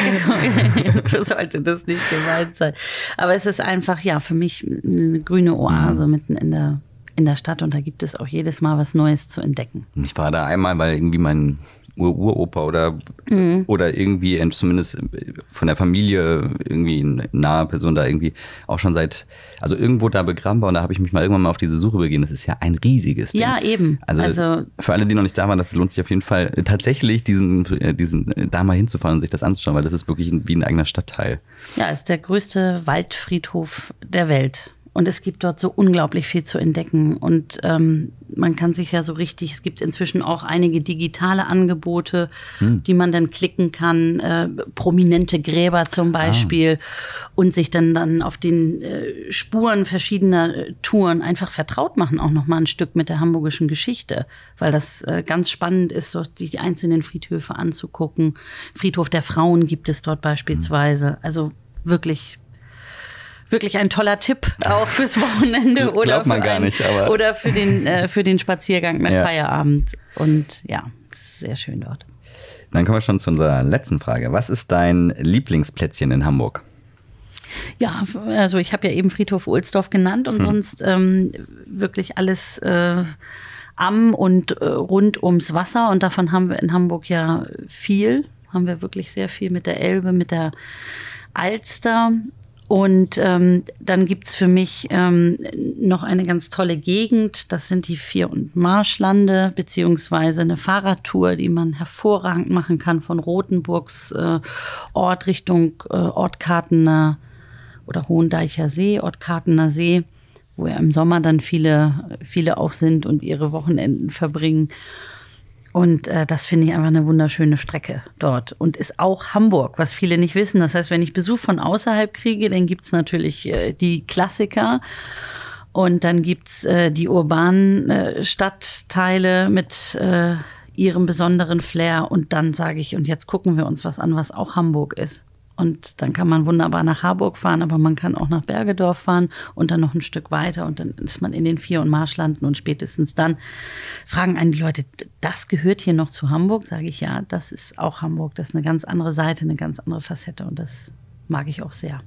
[SPEAKER 1] so sollte das nicht gemeint sein. Aber es ist einfach, ja, für mich eine grüne Oase mitten in der, in der Stadt und da gibt es auch jedes Mal was Neues zu entdecken.
[SPEAKER 2] Ich war da einmal, weil irgendwie mein Ur-Uropa oder,
[SPEAKER 1] Mhm.
[SPEAKER 2] oder irgendwie zumindest von der Familie irgendwie eine nahe Person da irgendwie auch schon seit, also irgendwo da begraben war und da habe ich mich mal irgendwann mal auf diese Suche begeben. Das ist ja ein riesiges Ding.
[SPEAKER 1] Ja, eben.
[SPEAKER 2] Also,
[SPEAKER 1] Also-
[SPEAKER 2] für alle, die noch nicht da waren, das lohnt sich auf jeden Fall tatsächlich diesen, äh, diesen äh, da mal hinzufahren und sich das anzuschauen, weil das ist wirklich wie ein eigener Stadtteil.
[SPEAKER 1] Ja, ist der größte Waldfriedhof der Welt. Und es gibt dort so unglaublich viel zu entdecken. Und ähm, man kann sich ja so richtig, es gibt inzwischen auch einige digitale Angebote, die man dann klicken kann, äh, prominente Gräber zum Beispiel, und sich dann, dann auf den äh, Spuren verschiedener äh, Touren einfach vertraut machen, auch nochmal ein Stück mit der hamburgischen Geschichte. Weil das äh, ganz spannend ist, so die einzelnen Friedhöfe anzugucken. Friedhof der Frauen gibt es dort beispielsweise. Also wirklich wirklich ein toller Tipp auch fürs Wochenende oder für,
[SPEAKER 2] gar
[SPEAKER 1] ein,
[SPEAKER 2] nicht,
[SPEAKER 1] oder für den äh, für den Spaziergang nach
[SPEAKER 2] Ja.
[SPEAKER 1] Feierabend und ja, es ist sehr schön dort.
[SPEAKER 2] Dann kommen wir schon zu unserer letzten Frage. Was ist dein Lieblingsplätzchen in Hamburg?
[SPEAKER 1] Ja, also ich habe ja eben Friedhof Ohlsdorf genannt und sonst ähm, wirklich alles äh, am und äh, rund ums Wasser und davon haben wir in Hamburg ja viel, haben wir wirklich sehr viel mit der Elbe, mit der Alster Und ähm, dann gibt's für mich ähm, noch eine ganz tolle Gegend. Das sind die Vier- und Marschlande, beziehungsweise eine Fahrradtour, die man hervorragend machen kann von Rothenburgs äh, Ort Richtung äh, Ortkartener oder Hohendeicher See, Ortkartener See, wo ja im Sommer dann viele, viele auch sind und ihre Wochenenden verbringen. Und äh, das finde ich einfach eine wunderschöne Strecke dort. Und ist auch Hamburg, was viele nicht wissen. Das heißt, wenn ich Besuch von außerhalb kriege, dann gibt's natürlich äh, die Klassiker. Und dann gibt's äh, die urbanen äh, Stadtteile mit äh, ihrem besonderen Flair. Und dann sage ich, und jetzt gucken wir uns was an, was auch Hamburg ist. Und dann kann man wunderbar nach Harburg fahren, aber man kann auch nach Bergedorf fahren und dann noch ein Stück weiter und dann ist man in den Vier- und Marschlanden und spätestens dann fragen einen die Leute, das gehört hier noch zu Hamburg? Sage ich ja, das ist auch Hamburg. Das ist eine ganz andere Seite, eine ganz andere Facette und das mag ich auch sehr.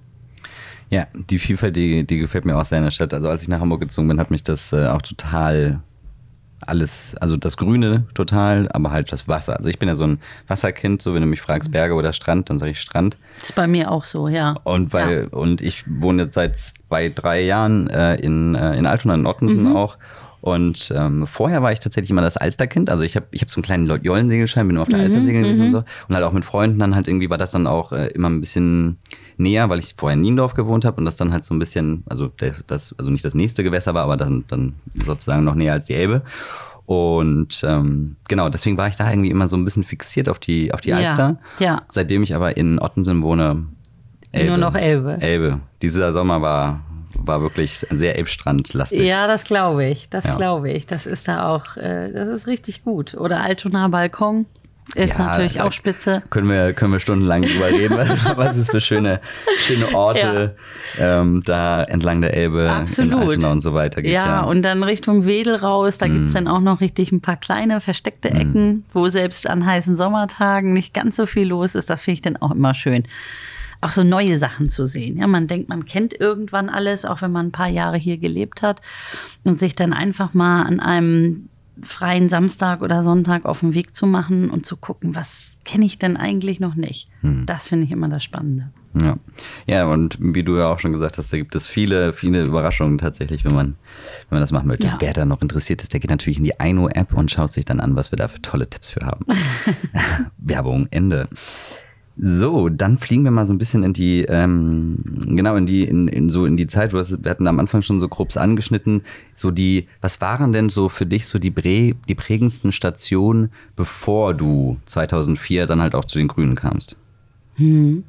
[SPEAKER 2] Ja, die Vielfalt, die, die gefällt mir auch sehr in der Stadt. Also als ich nach Hamburg gezogen bin, hat mich das äh, auch total alles, also das Grüne total, aber halt das Wasser. Also ich bin ja so ein Wasserkind, so wenn du mich fragst, Berge oder Strand, dann sage ich Strand.
[SPEAKER 1] Das ist bei mir auch so, ja.
[SPEAKER 2] Und weil, ja. und ich wohne jetzt seit zwei, drei Jahren äh, in, äh, in Altona, in Ottensen mhm. auch. Und ähm, vorher war ich tatsächlich immer das Alsterkind. Also ich habe ich hab so einen kleinen Jollensegelschein, bin immer auf der mhm, Alster segeln gewesen und mhm. so. Und halt auch mit Freunden dann halt irgendwie war das dann auch äh, immer ein bisschen näher, weil ich vorher in Niendorf gewohnt habe und das dann halt so ein bisschen, also der, das, also nicht das nächste Gewässer war, aber dann, dann sozusagen noch näher als die Elbe. Und ähm, genau, deswegen war ich da irgendwie immer so ein bisschen fixiert auf die, auf die Alster.
[SPEAKER 1] Ja, ja.
[SPEAKER 2] Seitdem ich aber in Ottensen wohne,
[SPEAKER 1] Elbe. Nur noch Elbe.
[SPEAKER 2] Elbe. Dieser Sommer war, war wirklich sehr Elbstrandlastig.
[SPEAKER 1] Ja, das glaube ich. Das ja. glaube ich. Das ist da auch, äh, das ist richtig gut. Oder Altona Balkon. Ist ja, natürlich auch spitze.
[SPEAKER 2] Können wir, können wir stundenlang drüber reden, was es für schöne, schöne Orte ja. ähm, da entlang der Elbe
[SPEAKER 1] Absolut.
[SPEAKER 2] in Altona und so weiter gibt.
[SPEAKER 1] Ja, ja. und dann Richtung Wedel raus, da mm. gibt's dann auch noch richtig ein paar kleine versteckte mm. Ecken, wo selbst an heißen Sommertagen nicht ganz so viel los ist. Das finde ich dann auch immer schön auch so neue Sachen zu sehen. Ja, man denkt, man kennt irgendwann alles, auch wenn man ein paar Jahre hier gelebt hat und sich dann einfach mal an einem freien Samstag oder Sonntag auf den Weg zu machen und zu gucken, was kenne ich denn eigentlich noch nicht. Hm. Das finde ich immer das Spannende.
[SPEAKER 2] Ja. ja, und wie du ja auch schon gesagt hast, da gibt es viele, viele Überraschungen tatsächlich, wenn man, wenn man das machen möchte. Ja. Wer da noch interessiert ist, der geht natürlich in die Aino-App und schaut sich dann an, was wir da für tolle Tipps für haben. Werbung, Ende. So, dann fliegen wir mal so ein bisschen in die, ähm, genau, in die, in, in so in die Zeit, wir hatten am Anfang schon so grob angeschnitten, so die, was waren denn so für dich so die, Prä, die prägendsten Stationen, bevor du 2004 dann halt auch zu den Grünen kamst?
[SPEAKER 1] Hm.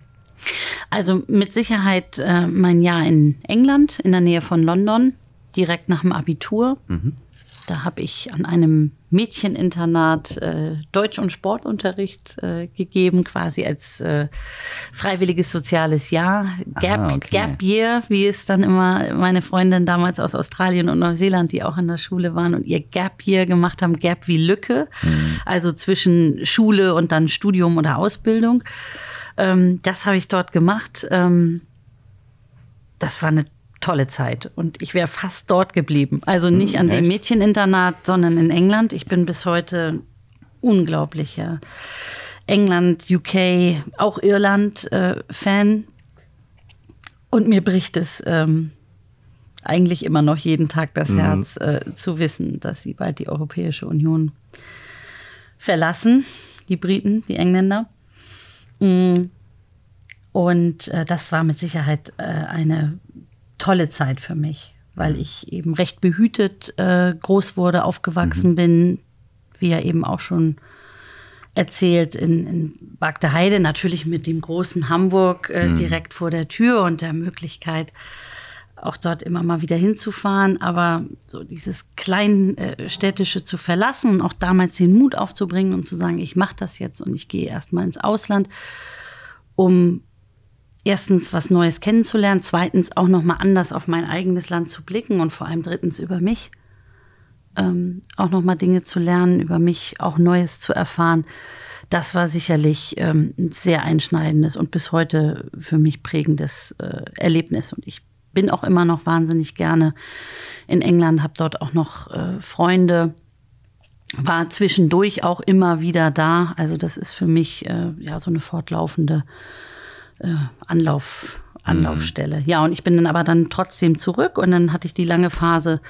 [SPEAKER 1] Also mit Sicherheit äh, mein Jahr in England, in der Nähe von London, direkt nach dem Abitur. Mhm. Da habe ich an einem Mädcheninternat äh, Deutsch- und Sportunterricht äh, gegeben, quasi als äh, freiwilliges soziales Jahr. Gap, ah, okay. Gap Year, wie es dann immer meine Freundin damals aus Australien und Neuseeland, die auch in der Schule waren und ihr Gap Year gemacht haben, Gap wie Lücke, mhm. also zwischen Schule und dann Studium oder Ausbildung. Ähm, das habe ich dort gemacht. Ähm, das war eine tolle Zeit. Und ich wäre fast dort geblieben. Also hm, nicht an Echt? dem Mädcheninternat, sondern in England. Ich bin bis heute unglaublicher England, UK, auch Irland-Fan. Äh, und mir bricht es ähm, eigentlich immer noch jeden Tag das mhm. Herz, äh, zu wissen, dass sie bald die Europäische Union verlassen, die Briten, die Engländer. Mm. Und äh, das war mit Sicherheit äh, eine tolle Zeit für mich, weil ich eben recht behütet äh, groß wurde, aufgewachsen mhm. bin, wie er eben auch schon erzählt, in, in Bagdeheide, natürlich mit dem großen Hamburg äh, mhm. direkt vor der Tür und der Möglichkeit, auch dort immer mal wieder hinzufahren, aber so dieses kleinstädtische äh, zu verlassen und auch damals den Mut aufzubringen und zu sagen, ich mache das jetzt und ich gehe erstmal ins Ausland, um erstens was Neues kennenzulernen, zweitens auch noch mal anders auf mein eigenes Land zu blicken und vor allem drittens über mich ähm, auch noch mal Dinge zu lernen, über mich auch Neues zu erfahren. Das war sicherlich ähm, ein sehr einschneidendes und bis heute für mich prägendes äh, Erlebnis. Und ich bin auch immer noch wahnsinnig gerne in England, habe dort auch noch äh, Freunde, war zwischendurch auch immer wieder da. Also das ist für mich äh, ja so eine fortlaufende äh, Anlauf, Anlaufstelle. Mhm. Ja, und ich bin dann aber dann trotzdem zurück und dann hatte ich die lange Phase,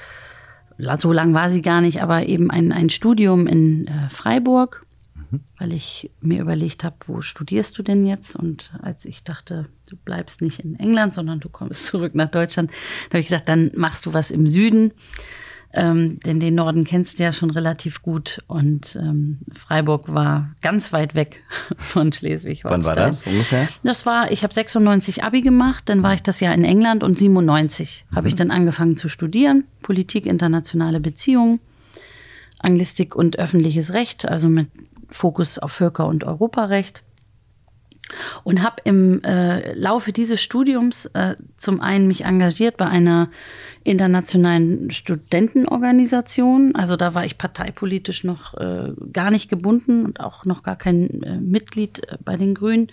[SPEAKER 1] so lang war sie gar nicht, aber eben ein, ein Studium in äh, Freiburg, mhm. weil ich mir überlegt habe, wo studierst du denn jetzt? Und als ich dachte, du bleibst nicht in England, sondern du kommst zurück nach Deutschland, da habe ich gesagt, dann machst du was im Süden. Ähm, denn den Norden kennst du ja schon relativ gut und ähm, Freiburg war ganz weit weg von Schleswig-Holstein.
[SPEAKER 2] Wann war das ungefähr?
[SPEAKER 1] Das war, ich habe 96 Abi gemacht, dann war ich das Jahr in England und 97 mhm. habe ich dann angefangen zu studieren, Politik, internationale Beziehungen, Anglistik und öffentliches Recht, also mit Fokus auf Völker- und Europarecht und habe im äh, Laufe dieses Studiums äh, zum einen mich engagiert bei einer internationalen Studentenorganisation. Also da war ich parteipolitisch noch äh, gar nicht gebunden und auch noch gar kein äh, Mitglied äh, bei den Grünen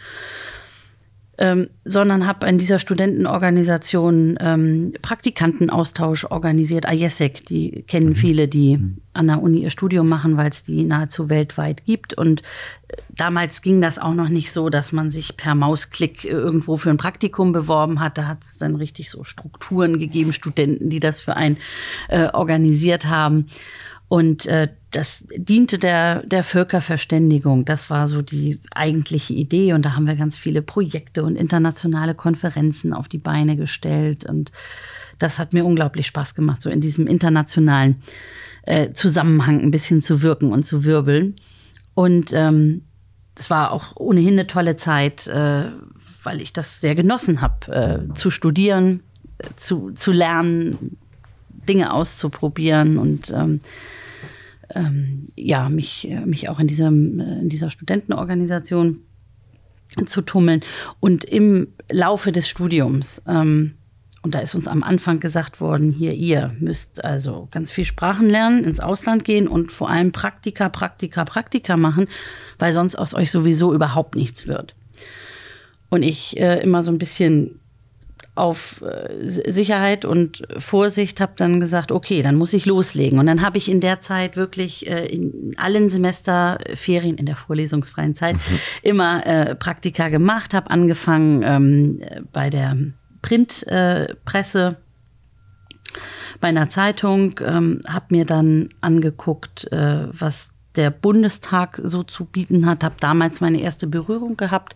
[SPEAKER 1] ähm, sondern habe in dieser Studentenorganisation ähm, Praktikantenaustausch organisiert. IESEC, die kennen mhm. viele, die mhm. an der Uni ihr Studium machen, weil es die nahezu weltweit gibt. Und äh, damals ging das auch noch nicht so, dass man sich per Mausklick irgendwo für ein Praktikum beworben hat. Da hat es dann richtig so Strukturen gegeben, Studenten, die das für einen äh, organisiert haben. Und äh, das diente der, der Völkerverständigung. Das war so die eigentliche Idee. Und da haben wir ganz viele Projekte und internationale Konferenzen auf die Beine gestellt. Und das hat mir unglaublich Spaß gemacht, so in diesem internationalen äh, Zusammenhang ein bisschen zu wirken und zu wirbeln. Und ähm, es war auch ohnehin eine tolle Zeit, äh, weil ich das sehr genossen habe, äh, zu studieren, äh, zu, zu lernen, Dinge auszuprobieren und ähm, ähm, ja, mich, mich auch in, diesem, in dieser Studentenorganisation zu tummeln. Und im Laufe des Studiums, ähm, und da ist uns am Anfang gesagt worden, hier, ihr müsst also ganz viel Sprachen lernen, ins Ausland gehen und vor allem Praktika, Praktika, Praktika machen, weil sonst aus euch sowieso überhaupt nichts wird. Und ich äh, immer so ein bisschen auf äh, Sicherheit und Vorsicht, habe dann gesagt, okay, dann muss ich loslegen. Und dann habe ich in der Zeit wirklich äh, in allen Semesterferien, in der vorlesungsfreien Zeit, mhm. immer äh, Praktika gemacht, habe angefangen ähm, bei der Printpresse. Äh, bei einer Zeitung, ähm, habe mir dann angeguckt, äh, was der Bundestag so zu bieten hat. Habe damals meine erste Berührung gehabt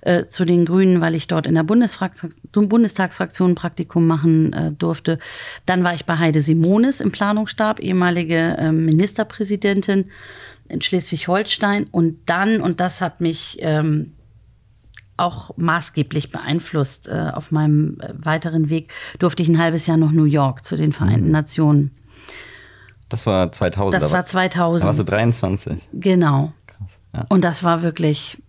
[SPEAKER 1] äh, zu den Grünen, weil ich dort in der Bundestagsfraktion Praktikum machen äh, durfte. Dann war ich bei Heide Simonis im Planungsstab, ehemalige äh, Ministerpräsidentin in Schleswig-Holstein. Und dann, und das hat mich ähm, auch maßgeblich beeinflusst äh, auf meinem äh, weiteren Weg, durfte ich ein halbes Jahr noch New York zu den Vereinten mhm. Nationen
[SPEAKER 2] das war 2000.
[SPEAKER 1] Das war 2000. Da
[SPEAKER 2] warst du 23.
[SPEAKER 1] Genau. Krass. Ja. Und das war wirklich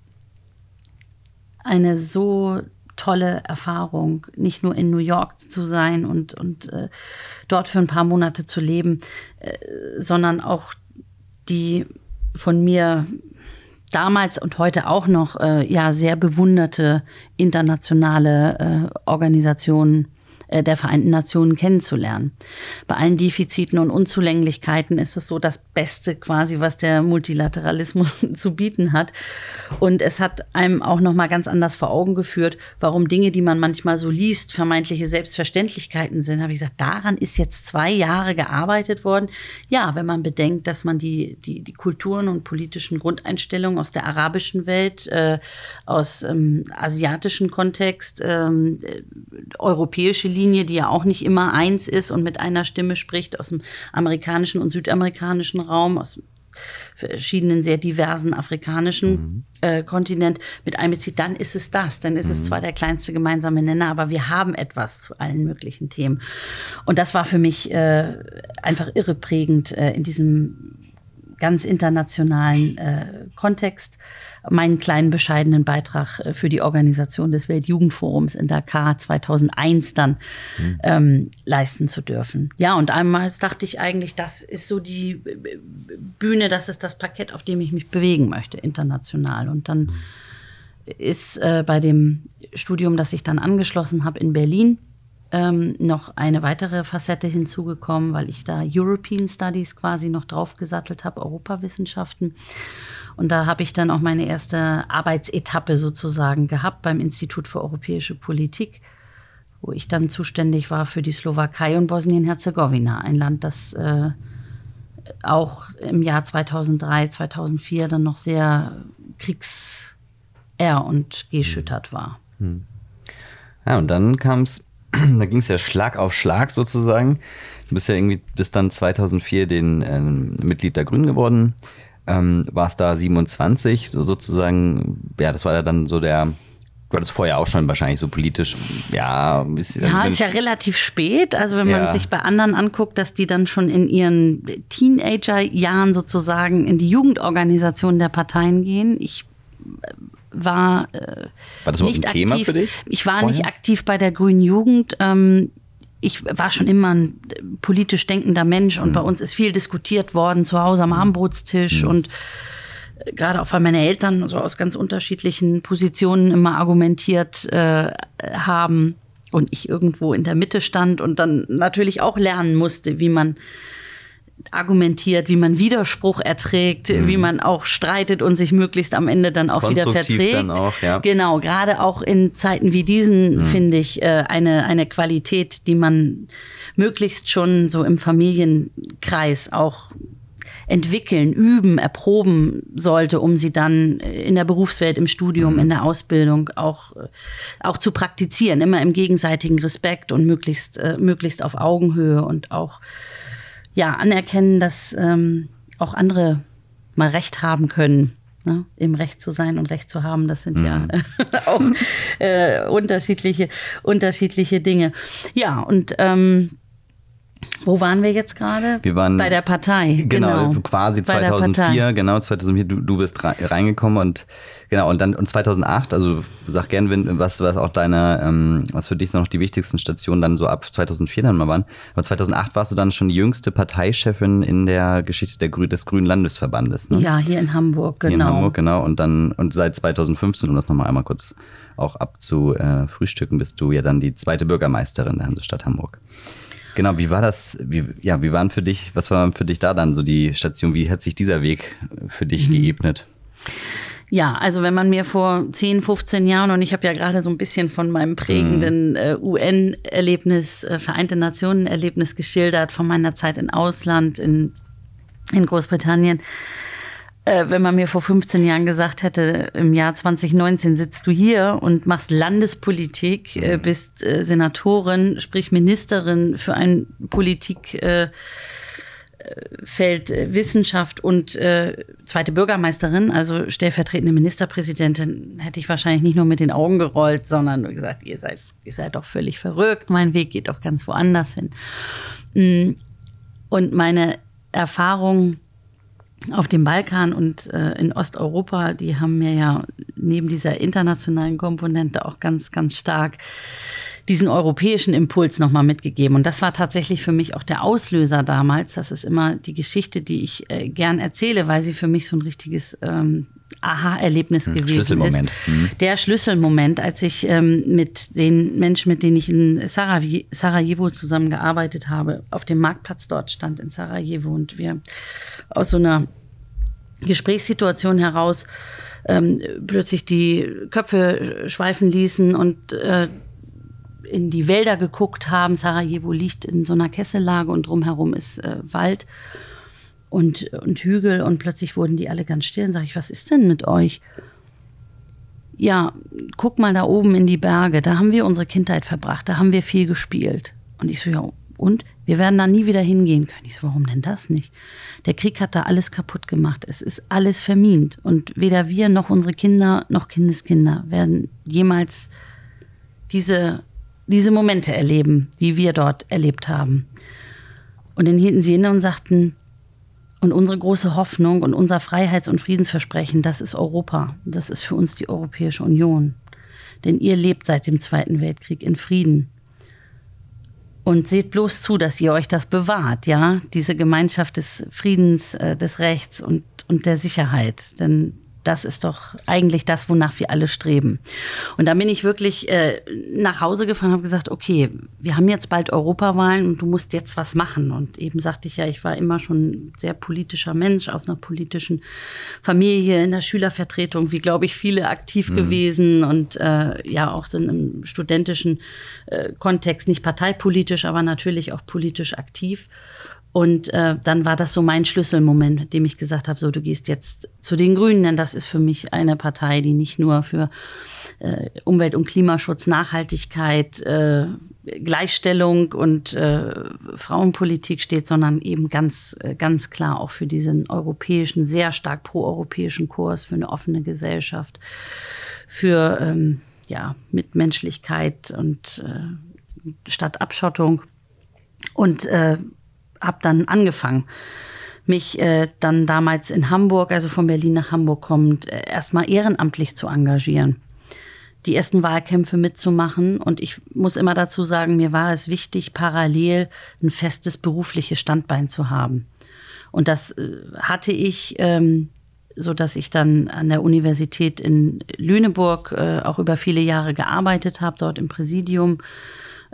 [SPEAKER 1] eine so tolle Erfahrung, nicht nur in New York zu sein und, und äh, dort für ein paar Monate zu leben, äh, sondern auch die von mir damals und heute auch noch äh, ja sehr bewunderte internationale äh, Organisation der Vereinten Nationen kennenzulernen. Bei allen Defiziten und Unzulänglichkeiten ist es so das Beste quasi, was der Multilateralismus zu bieten hat. Und es hat einem auch noch mal ganz anders vor Augen geführt, warum Dinge, die man manchmal so liest, vermeintliche Selbstverständlichkeiten sind. Habe ich gesagt, daran ist jetzt zwei Jahre gearbeitet worden. Ja, wenn man bedenkt, dass man die, die, die Kulturen und politischen Grundeinstellungen aus der arabischen Welt, äh, aus ähm, asiatischen Kontext, äh, europäische Linie, die ja auch nicht immer eins ist und mit einer Stimme spricht, aus dem amerikanischen und südamerikanischen Raum, aus verschiedenen sehr diversen afrikanischen mhm. äh, Kontinent mit einbezieht, dann ist es das. Dann ist mhm. es zwar der kleinste gemeinsame Nenner, aber wir haben etwas zu allen möglichen Themen. Und das war für mich äh, einfach irreprägend äh, in diesem ganz internationalen äh, Kontext meinen kleinen bescheidenen Beitrag äh, für die Organisation des Weltjugendforums in Dakar 2001 dann mhm. ähm, leisten zu dürfen. Ja, und einmal dachte ich eigentlich, das ist so die äh, Bühne, das ist das Parkett, auf dem ich mich bewegen möchte, international. Und dann ist äh, bei dem Studium, das ich dann angeschlossen habe in Berlin, ähm, noch eine weitere Facette hinzugekommen, weil ich da European Studies quasi noch draufgesattelt habe, Europawissenschaften. Und da habe ich dann auch meine erste Arbeitsetappe sozusagen gehabt beim Institut für europäische Politik, wo ich dann zuständig war für die Slowakei und Bosnien-Herzegowina, ein Land, das äh, auch im Jahr 2003, 2004 dann noch sehr kriegs- und geschüttert war. Hm.
[SPEAKER 2] Ja, und dann kam es, da ging es ja Schlag auf Schlag sozusagen. Du bist ja irgendwie bis dann 2004 den äh, Mitglied der Grünen geworden, ähm, warst da 27, so sozusagen, ja, das war ja dann so der, du hattest vorher auch schon wahrscheinlich so politisch, ja.
[SPEAKER 1] Ist, also ja, ist ja relativ spät. Also wenn ja. man sich bei anderen anguckt, dass die dann schon in ihren Teenagerjahren sozusagen in die Jugendorganisation der Parteien gehen. Ich war, äh,
[SPEAKER 2] war das nicht ein Thema
[SPEAKER 1] aktiv.
[SPEAKER 2] für dich?
[SPEAKER 1] Ich war vorher? nicht aktiv bei der Grünen Jugend. Ähm, ich war schon immer ein politisch denkender Mensch und mhm. bei uns ist viel diskutiert worden zu Hause am Armbrotstisch mhm. und äh, gerade auch weil meine Eltern so aus ganz unterschiedlichen Positionen immer argumentiert äh, haben und ich irgendwo in der Mitte stand und dann natürlich auch lernen musste, wie man argumentiert, wie man Widerspruch erträgt, mhm. wie man auch streitet und sich möglichst am Ende dann auch wieder verträgt. Dann
[SPEAKER 2] auch, ja.
[SPEAKER 1] Genau, gerade auch in Zeiten wie diesen mhm. finde ich äh, eine, eine Qualität, die man möglichst schon so im Familienkreis auch entwickeln, üben, erproben sollte, um sie dann in der Berufswelt, im Studium, mhm. in der Ausbildung auch, auch zu praktizieren. Immer im gegenseitigen Respekt und möglichst, äh, möglichst auf Augenhöhe und auch ja, anerkennen, dass ähm, auch andere mal Recht haben können. Ne? Im Recht zu sein und Recht zu haben, das sind mhm. ja auch äh, unterschiedliche, unterschiedliche Dinge. Ja, und ähm, wo waren wir jetzt gerade?
[SPEAKER 2] Wir waren
[SPEAKER 1] bei der Partei.
[SPEAKER 2] Genau, genau. quasi 2004, genau 2004. Du, du bist reingekommen und genau und dann und 2008. Also sag gern, was was auch deine, ähm, was für dich so noch die wichtigsten Stationen dann so ab 2004 dann mal waren. Aber 2008 warst du dann schon die jüngste Parteichefin in der Geschichte der Grü des Grünen Landesverbandes.
[SPEAKER 1] Ne? Ja, hier in Hamburg, genau. Hier in
[SPEAKER 2] genau. Hamburg, genau. Und dann und seit 2015, um das nochmal einmal kurz auch abzufrühstücken, bist du ja dann die zweite Bürgermeisterin der Hansestadt Hamburg. Genau, wie war das, wie, ja, wie waren für dich, was war für dich da dann so die Station? Wie hat sich dieser Weg für dich mhm. geebnet?
[SPEAKER 1] Ja, also wenn man mir vor 10, 15 Jahren, und ich habe ja gerade so ein bisschen von meinem prägenden mhm. äh, UN-Erlebnis, äh, Vereinte Nationen-Erlebnis geschildert, von meiner Zeit im Ausland in, in Großbritannien, äh, wenn man mir vor 15 Jahren gesagt hätte, im Jahr 2019 sitzt du hier und machst Landespolitik, äh, mhm. bist äh, Senatorin, sprich Ministerin für ein Politikfeld Wissenschaft und äh, zweite Bürgermeisterin, also stellvertretende Ministerpräsidentin, hätte ich wahrscheinlich nicht nur mit den Augen gerollt, sondern gesagt, ihr seid, ihr seid doch völlig verrückt, mein Weg geht doch ganz woanders hin. Mm, und meine Erfahrung auf dem Balkan und äh, in Osteuropa, die haben mir ja neben dieser internationalen Komponente auch ganz, ganz stark diesen europäischen Impuls nochmal mitgegeben. Und das war tatsächlich für mich auch der Auslöser damals. Das ist immer die Geschichte, die ich äh, gern erzähle, weil sie für mich so ein richtiges ähm, Aha-Erlebnis hm, gewesen Schlüsselmoment. ist. Hm. Der Schlüsselmoment, als ich ähm, mit den Menschen, mit denen ich in Sarajevo zusammengearbeitet habe, auf dem Marktplatz dort stand in Sarajevo und wir aus so einer Gesprächssituation heraus ähm, plötzlich die Köpfe schweifen ließen und äh, in die Wälder geguckt haben. Sarajevo liegt in so einer Kessellage und drumherum ist äh, Wald und, und Hügel und plötzlich wurden die alle ganz still. Und sage ich, was ist denn mit euch? Ja, guck mal da oben in die Berge, da haben wir unsere Kindheit verbracht, da haben wir viel gespielt. Und ich so, ja, und? Wir werden da nie wieder hingehen können. Ich so, warum denn das nicht? Der Krieg hat da alles kaputt gemacht. Es ist alles vermint. Und weder wir noch unsere Kinder noch Kindeskinder werden jemals diese, diese Momente erleben, die wir dort erlebt haben. Und dann hielten sie inne und sagten, und unsere große Hoffnung und unser Freiheits- und Friedensversprechen, das ist Europa. Das ist für uns die Europäische Union. Denn ihr lebt seit dem Zweiten Weltkrieg in Frieden. Und seht bloß zu, dass ihr euch das bewahrt, ja, diese Gemeinschaft des Friedens, äh, des Rechts und, und der Sicherheit. Denn das ist doch eigentlich das, wonach wir alle streben. Und da bin ich wirklich äh, nach Hause gefahren und habe gesagt, okay, wir haben jetzt bald Europawahlen und du musst jetzt was machen. Und eben sagte ich ja, ich war immer schon ein sehr politischer Mensch aus einer politischen Familie, in der Schülervertretung, wie glaube ich viele aktiv mhm. gewesen und äh, ja auch sind im studentischen äh, Kontext nicht parteipolitisch, aber natürlich auch politisch aktiv. Und äh, dann war das so mein Schlüsselmoment, mit dem ich gesagt habe, so du gehst jetzt zu den Grünen, denn das ist für mich eine Partei, die nicht nur für äh, Umwelt- und Klimaschutz, Nachhaltigkeit, äh, Gleichstellung und äh, Frauenpolitik steht, sondern eben ganz, äh, ganz klar auch für diesen europäischen, sehr stark proeuropäischen Kurs, für eine offene Gesellschaft, für ähm, ja, Mitmenschlichkeit und äh, statt Abschottung. Und äh, habe dann angefangen, mich äh, dann damals in Hamburg, also von Berlin nach Hamburg kommend, äh, erstmal ehrenamtlich zu engagieren. Die ersten Wahlkämpfe mitzumachen. Und ich muss immer dazu sagen, mir war es wichtig, parallel ein festes berufliches Standbein zu haben. Und das äh, hatte ich, ähm, so dass ich dann an der Universität in Lüneburg äh, auch über viele Jahre gearbeitet habe, dort im Präsidium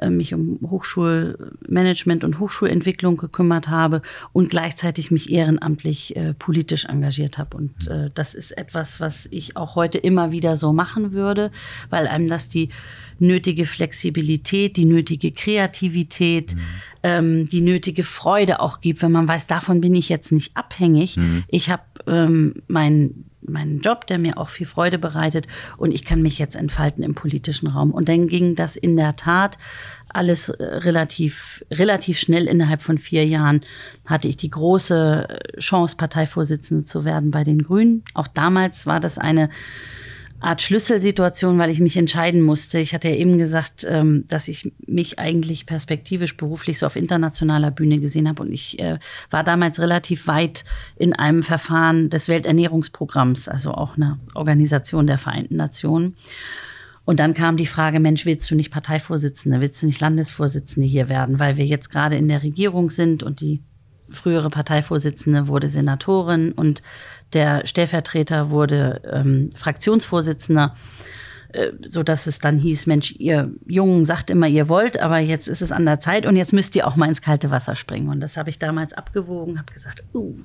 [SPEAKER 1] mich um Hochschulmanagement und Hochschulentwicklung gekümmert habe und gleichzeitig mich ehrenamtlich äh, politisch engagiert habe. Und äh, das ist etwas, was ich auch heute immer wieder so machen würde, weil einem das die nötige Flexibilität, die nötige Kreativität, mhm. ähm, die nötige Freude auch gibt, wenn man weiß, davon bin ich jetzt nicht abhängig. Mhm. Ich habe ähm, mein meinen Job, der mir auch viel Freude bereitet und ich kann mich jetzt entfalten im politischen Raum. Und dann ging das in der Tat alles äh, relativ, relativ schnell innerhalb von vier Jahren hatte ich die große Chance, Parteivorsitzende zu werden bei den Grünen. Auch damals war das eine Art Schlüsselsituation, weil ich mich entscheiden musste. Ich hatte ja eben gesagt, ähm, dass ich mich eigentlich perspektivisch beruflich so auf internationaler Bühne gesehen habe. Und ich äh, war damals relativ weit in einem Verfahren des Welternährungsprogramms, also auch einer Organisation der Vereinten Nationen. Und dann kam die Frage, Mensch, willst du nicht Parteivorsitzende, willst du nicht Landesvorsitzende hier werden, weil wir jetzt gerade in der Regierung sind und die frühere Parteivorsitzende wurde Senatorin und der Stellvertreter wurde ähm, Fraktionsvorsitzender, äh, so dass es dann hieß, Mensch, ihr Jungen sagt immer, ihr wollt, aber jetzt ist es an der Zeit und jetzt müsst ihr auch mal ins kalte Wasser springen. Und das habe ich damals abgewogen, habe gesagt, uh,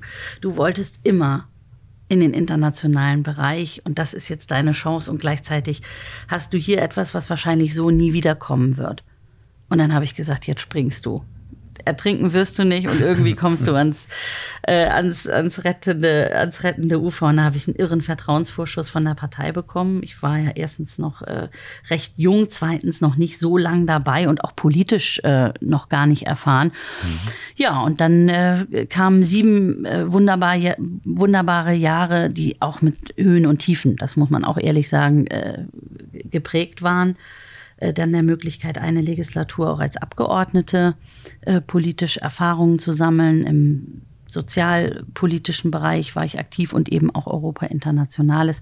[SPEAKER 1] du wolltest immer in den internationalen Bereich und das ist jetzt deine Chance und gleichzeitig hast du hier etwas, was wahrscheinlich so nie wiederkommen wird. Und dann habe ich gesagt, jetzt springst du ertrinken wirst du nicht und irgendwie kommst du ans, äh, ans, ans, rettende, ans rettende Ufer. Und da habe ich einen irren Vertrauensvorschuss von der Partei bekommen. Ich war ja erstens noch äh, recht jung, zweitens noch nicht so lang dabei und auch politisch äh, noch gar nicht erfahren. Mhm. Ja, und dann äh, kamen sieben äh, wunderbar, wunderbare Jahre, die auch mit Höhen und Tiefen, das muss man auch ehrlich sagen, äh, geprägt waren. Äh, dann der Möglichkeit, eine Legislatur auch als Abgeordnete äh, politisch Erfahrungen zu sammeln. Im sozialpolitischen Bereich war ich aktiv und eben auch Europa Internationales.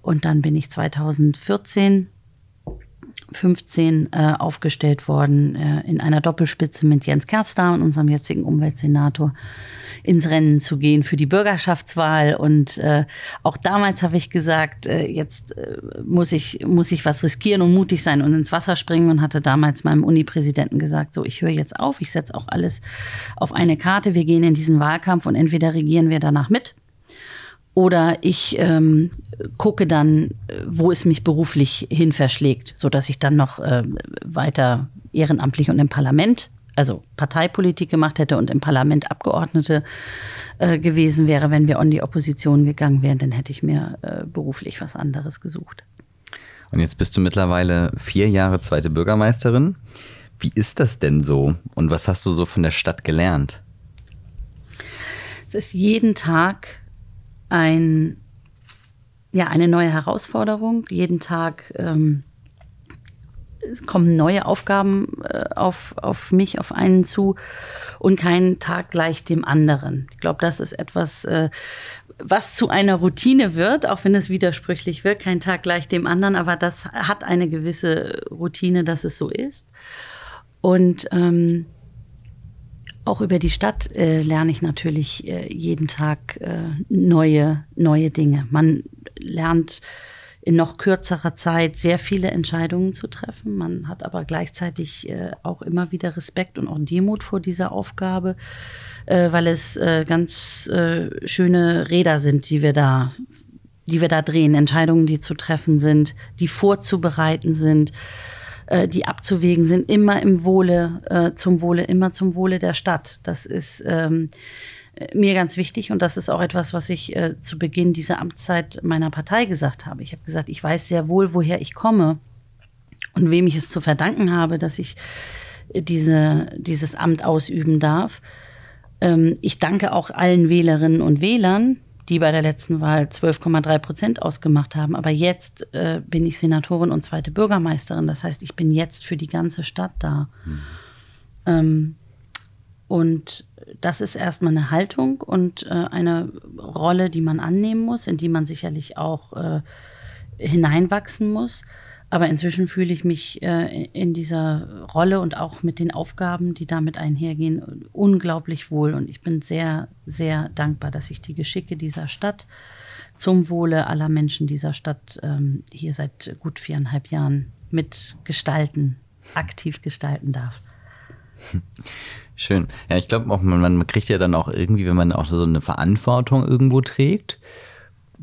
[SPEAKER 1] Und dann bin ich 2014 15 äh, aufgestellt worden äh, in einer Doppelspitze mit Jens Kerstar und unserem jetzigen Umweltsenator ins Rennen zu gehen für die Bürgerschaftswahl. Und äh, auch damals habe ich gesagt, äh, jetzt äh, muss, ich, muss ich was riskieren und mutig sein und ins Wasser springen und hatte damals meinem Uni-Präsidenten gesagt, so, ich höre jetzt auf, ich setze auch alles auf eine Karte, wir gehen in diesen Wahlkampf und entweder regieren wir danach mit oder ich ähm, gucke dann, wo es mich beruflich hin verschlägt, sodass ich dann noch äh, weiter ehrenamtlich und im Parlament, also Parteipolitik gemacht hätte und im Parlament Abgeordnete äh, gewesen wäre, wenn wir in die Opposition gegangen wären, dann hätte ich mir äh, beruflich was anderes gesucht.
[SPEAKER 2] Und jetzt bist du mittlerweile vier Jahre zweite Bürgermeisterin. Wie ist das denn so und was hast du so von der Stadt gelernt?
[SPEAKER 1] Es ist jeden Tag ein, ja, eine neue Herausforderung. Jeden Tag ähm, kommen neue Aufgaben äh, auf, auf mich, auf einen zu und kein Tag gleich dem anderen. Ich glaube, das ist etwas, äh, was zu einer Routine wird, auch wenn es widersprüchlich wird, kein Tag gleich dem anderen, aber das hat eine gewisse Routine, dass es so ist. Und ähm, auch über die Stadt äh, lerne ich natürlich äh, jeden Tag äh, neue, neue Dinge. Man lernt in noch kürzerer Zeit sehr viele Entscheidungen zu treffen. Man hat aber gleichzeitig äh, auch immer wieder Respekt und auch Demut vor dieser Aufgabe, äh, weil es äh, ganz schöne Räder sind, die wir da die wir da drehen, Entscheidungen, die zu treffen sind, die vorzubereiten sind, äh, die abzuwägen sind, immer im Wohle, äh, zum Wohle, immer zum Wohle der Stadt. Das ist ähm, mir ganz wichtig und das ist auch etwas, was ich äh, zu Beginn dieser Amtszeit meiner Partei gesagt habe. Ich habe gesagt, ich weiß sehr wohl, woher ich komme und wem ich es zu verdanken habe, dass ich diese, dieses Amt ausüben darf. Ähm, ich danke auch allen Wählerinnen und Wählern, die bei der letzten Wahl 12,3 Prozent ausgemacht haben. Aber jetzt äh, bin ich Senatorin und zweite Bürgermeisterin. Das heißt, ich bin jetzt für die ganze Stadt da. Mhm. Ähm, und das ist erstmal eine Haltung und äh, eine Rolle, die man annehmen muss, in die man sicherlich auch äh, hineinwachsen muss. Aber inzwischen fühle ich mich äh, in dieser Rolle und auch mit den Aufgaben, die damit einhergehen, unglaublich wohl. Und ich bin sehr, sehr dankbar, dass ich die Geschicke dieser Stadt zum Wohle aller Menschen dieser Stadt ähm, hier seit gut viereinhalb Jahren mitgestalten, aktiv gestalten darf.
[SPEAKER 2] Schön. Ja, ich glaube man, man kriegt ja dann auch irgendwie, wenn man auch so eine Verantwortung irgendwo trägt,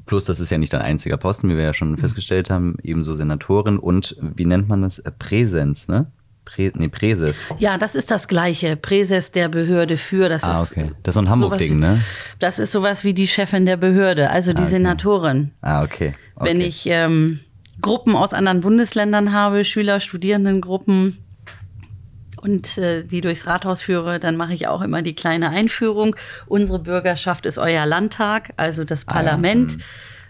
[SPEAKER 2] Plus, das ist ja nicht dein einziger Posten, wie wir ja schon mhm. festgestellt haben, ebenso Senatorin und wie nennt man das? Präsenz, ne? Prä, nee, Präses.
[SPEAKER 1] Ja, das ist das Gleiche. Präses der Behörde für. Das
[SPEAKER 2] ah, okay. Das ist so ein Hamburg-Ding, ne?
[SPEAKER 1] Das ist sowas wie die Chefin der Behörde, also die ah, okay. Senatorin.
[SPEAKER 2] Ah, okay.
[SPEAKER 1] okay. Wenn ich ähm, Gruppen aus anderen Bundesländern habe, Schüler, Studierendengruppen, und äh, die durchs Rathaus führe, dann mache ich auch immer die kleine Einführung. Unsere Bürgerschaft ist euer Landtag, also das Parlament. Ah, ja. Hm.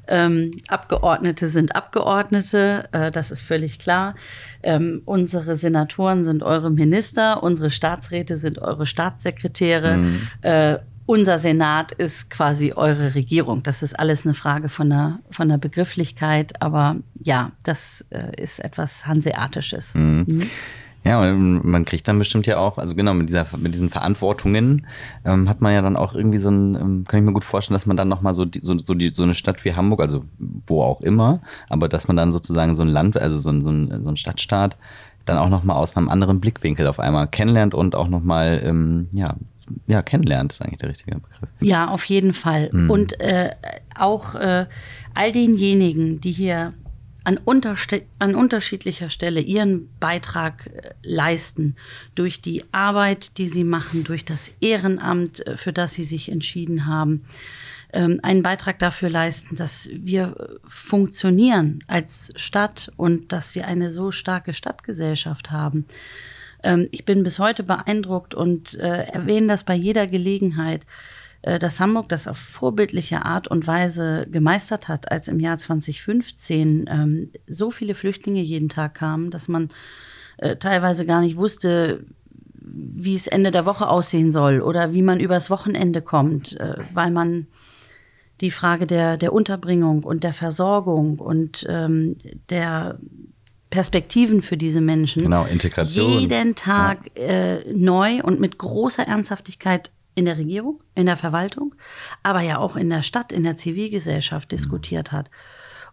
[SPEAKER 1] Ähm, Abgeordnete sind Abgeordnete, äh, das ist völlig klar. Ähm, unsere Senatoren sind eure Minister, unsere Staatsräte sind eure Staatssekretäre. Mhm. Äh, unser Senat ist quasi eure Regierung. Das ist alles eine Frage von der, von der Begrifflichkeit, aber ja, das äh, ist etwas Hanseatisches. Mhm. Mhm.
[SPEAKER 2] Ja, und man kriegt dann bestimmt ja auch, also genau, mit, dieser, mit diesen Verantwortungen ähm, hat man ja dann auch irgendwie so ein, ähm, kann ich mir gut vorstellen, dass man dann nochmal so, die, so, so, die, so eine Stadt wie Hamburg, also wo auch immer, aber dass man dann sozusagen so ein Land, also so ein, so ein, so ein Stadtstaat, dann auch nochmal aus einem anderen Blickwinkel auf einmal kennenlernt und auch nochmal, ähm, ja, ja, kennenlernt, ist eigentlich der richtige Begriff.
[SPEAKER 1] Ja, auf jeden Fall. Mhm. Und äh, auch äh, all denjenigen, die hier an, an unterschiedlicher Stelle ihren Beitrag äh, leisten durch die Arbeit, die sie machen, durch das Ehrenamt, äh, für das sie sich entschieden haben, ähm, einen Beitrag dafür leisten, dass wir funktionieren als Stadt und dass wir eine so starke Stadtgesellschaft haben. Ähm, ich bin bis heute beeindruckt und äh, erwähne das bei jeder Gelegenheit äh, dass Hamburg das auf vorbildliche Art und Weise gemeistert hat, als im Jahr 2015 ähm, so viele Flüchtlinge jeden Tag kamen, dass man äh, teilweise gar nicht wusste, wie es Ende der Woche aussehen soll oder wie man übers Wochenende kommt, äh, weil man die Frage der, der Unterbringung und der Versorgung und ähm, der Perspektiven für diese Menschen
[SPEAKER 2] genau, Integration.
[SPEAKER 1] jeden Tag ja. äh, neu und mit großer Ernsthaftigkeit in der Regierung, in der Verwaltung, aber ja auch in der Stadt, in der Zivilgesellschaft diskutiert hat.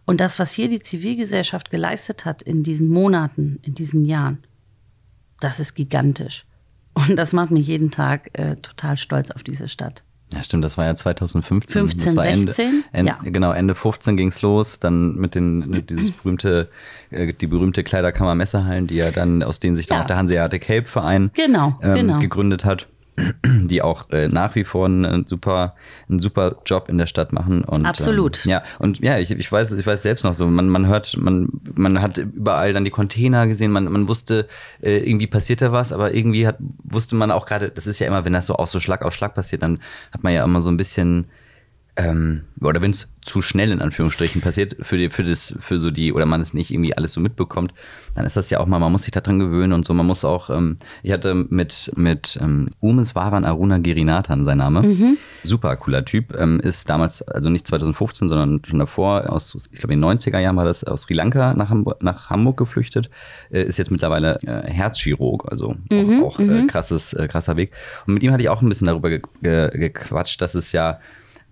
[SPEAKER 1] Und das, was hier die Zivilgesellschaft geleistet hat in diesen Monaten, in diesen Jahren, das ist gigantisch. Und das macht mich jeden Tag äh, total stolz auf diese Stadt.
[SPEAKER 2] Ja, stimmt, das war ja 2015.
[SPEAKER 1] 15, das war 16,
[SPEAKER 2] Ende, Ende, ja. Genau, Ende 15 ging es los, dann mit den, mit dieses berühmte, äh, die berühmte Kleiderkammer Messehallen, die ja dann, aus denen sich dann ja. auch der Hanseatic Help Verein
[SPEAKER 1] genau,
[SPEAKER 2] ähm,
[SPEAKER 1] genau.
[SPEAKER 2] gegründet hat die auch äh, nach wie vor einen super, einen super Job in der Stadt machen. Und,
[SPEAKER 1] Absolut.
[SPEAKER 2] Ähm, ja, und ja, ich, ich weiß, ich weiß selbst noch so, man, man hört, man, man hat überall dann die Container gesehen, man, man wusste, äh, irgendwie passiert da was, aber irgendwie hat, wusste man auch gerade, das ist ja immer, wenn das so auch so Schlag auf Schlag passiert, dann hat man ja immer so ein bisschen ähm, oder wenn es zu schnell in Anführungsstrichen passiert für die, für das, für so die, oder man es nicht irgendwie alles so mitbekommt, dann ist das ja auch mal, man muss sich daran gewöhnen und so, man muss auch, ähm, ich hatte mit, mit ähm, Umes Varan Aruna Girinathan, sein Name, mhm. super cooler Typ, ähm, ist damals, also nicht 2015, sondern schon davor, aus, ich glaube in den 90er Jahren war das, aus Sri Lanka nach Hamburg, nach Hamburg geflüchtet, äh, ist jetzt mittlerweile äh, Herzchirurg, also mhm, auch, auch äh, mhm. krasses, äh, krasser Weg. Und mit ihm hatte ich auch ein bisschen darüber ge ge gequatscht, dass es ja,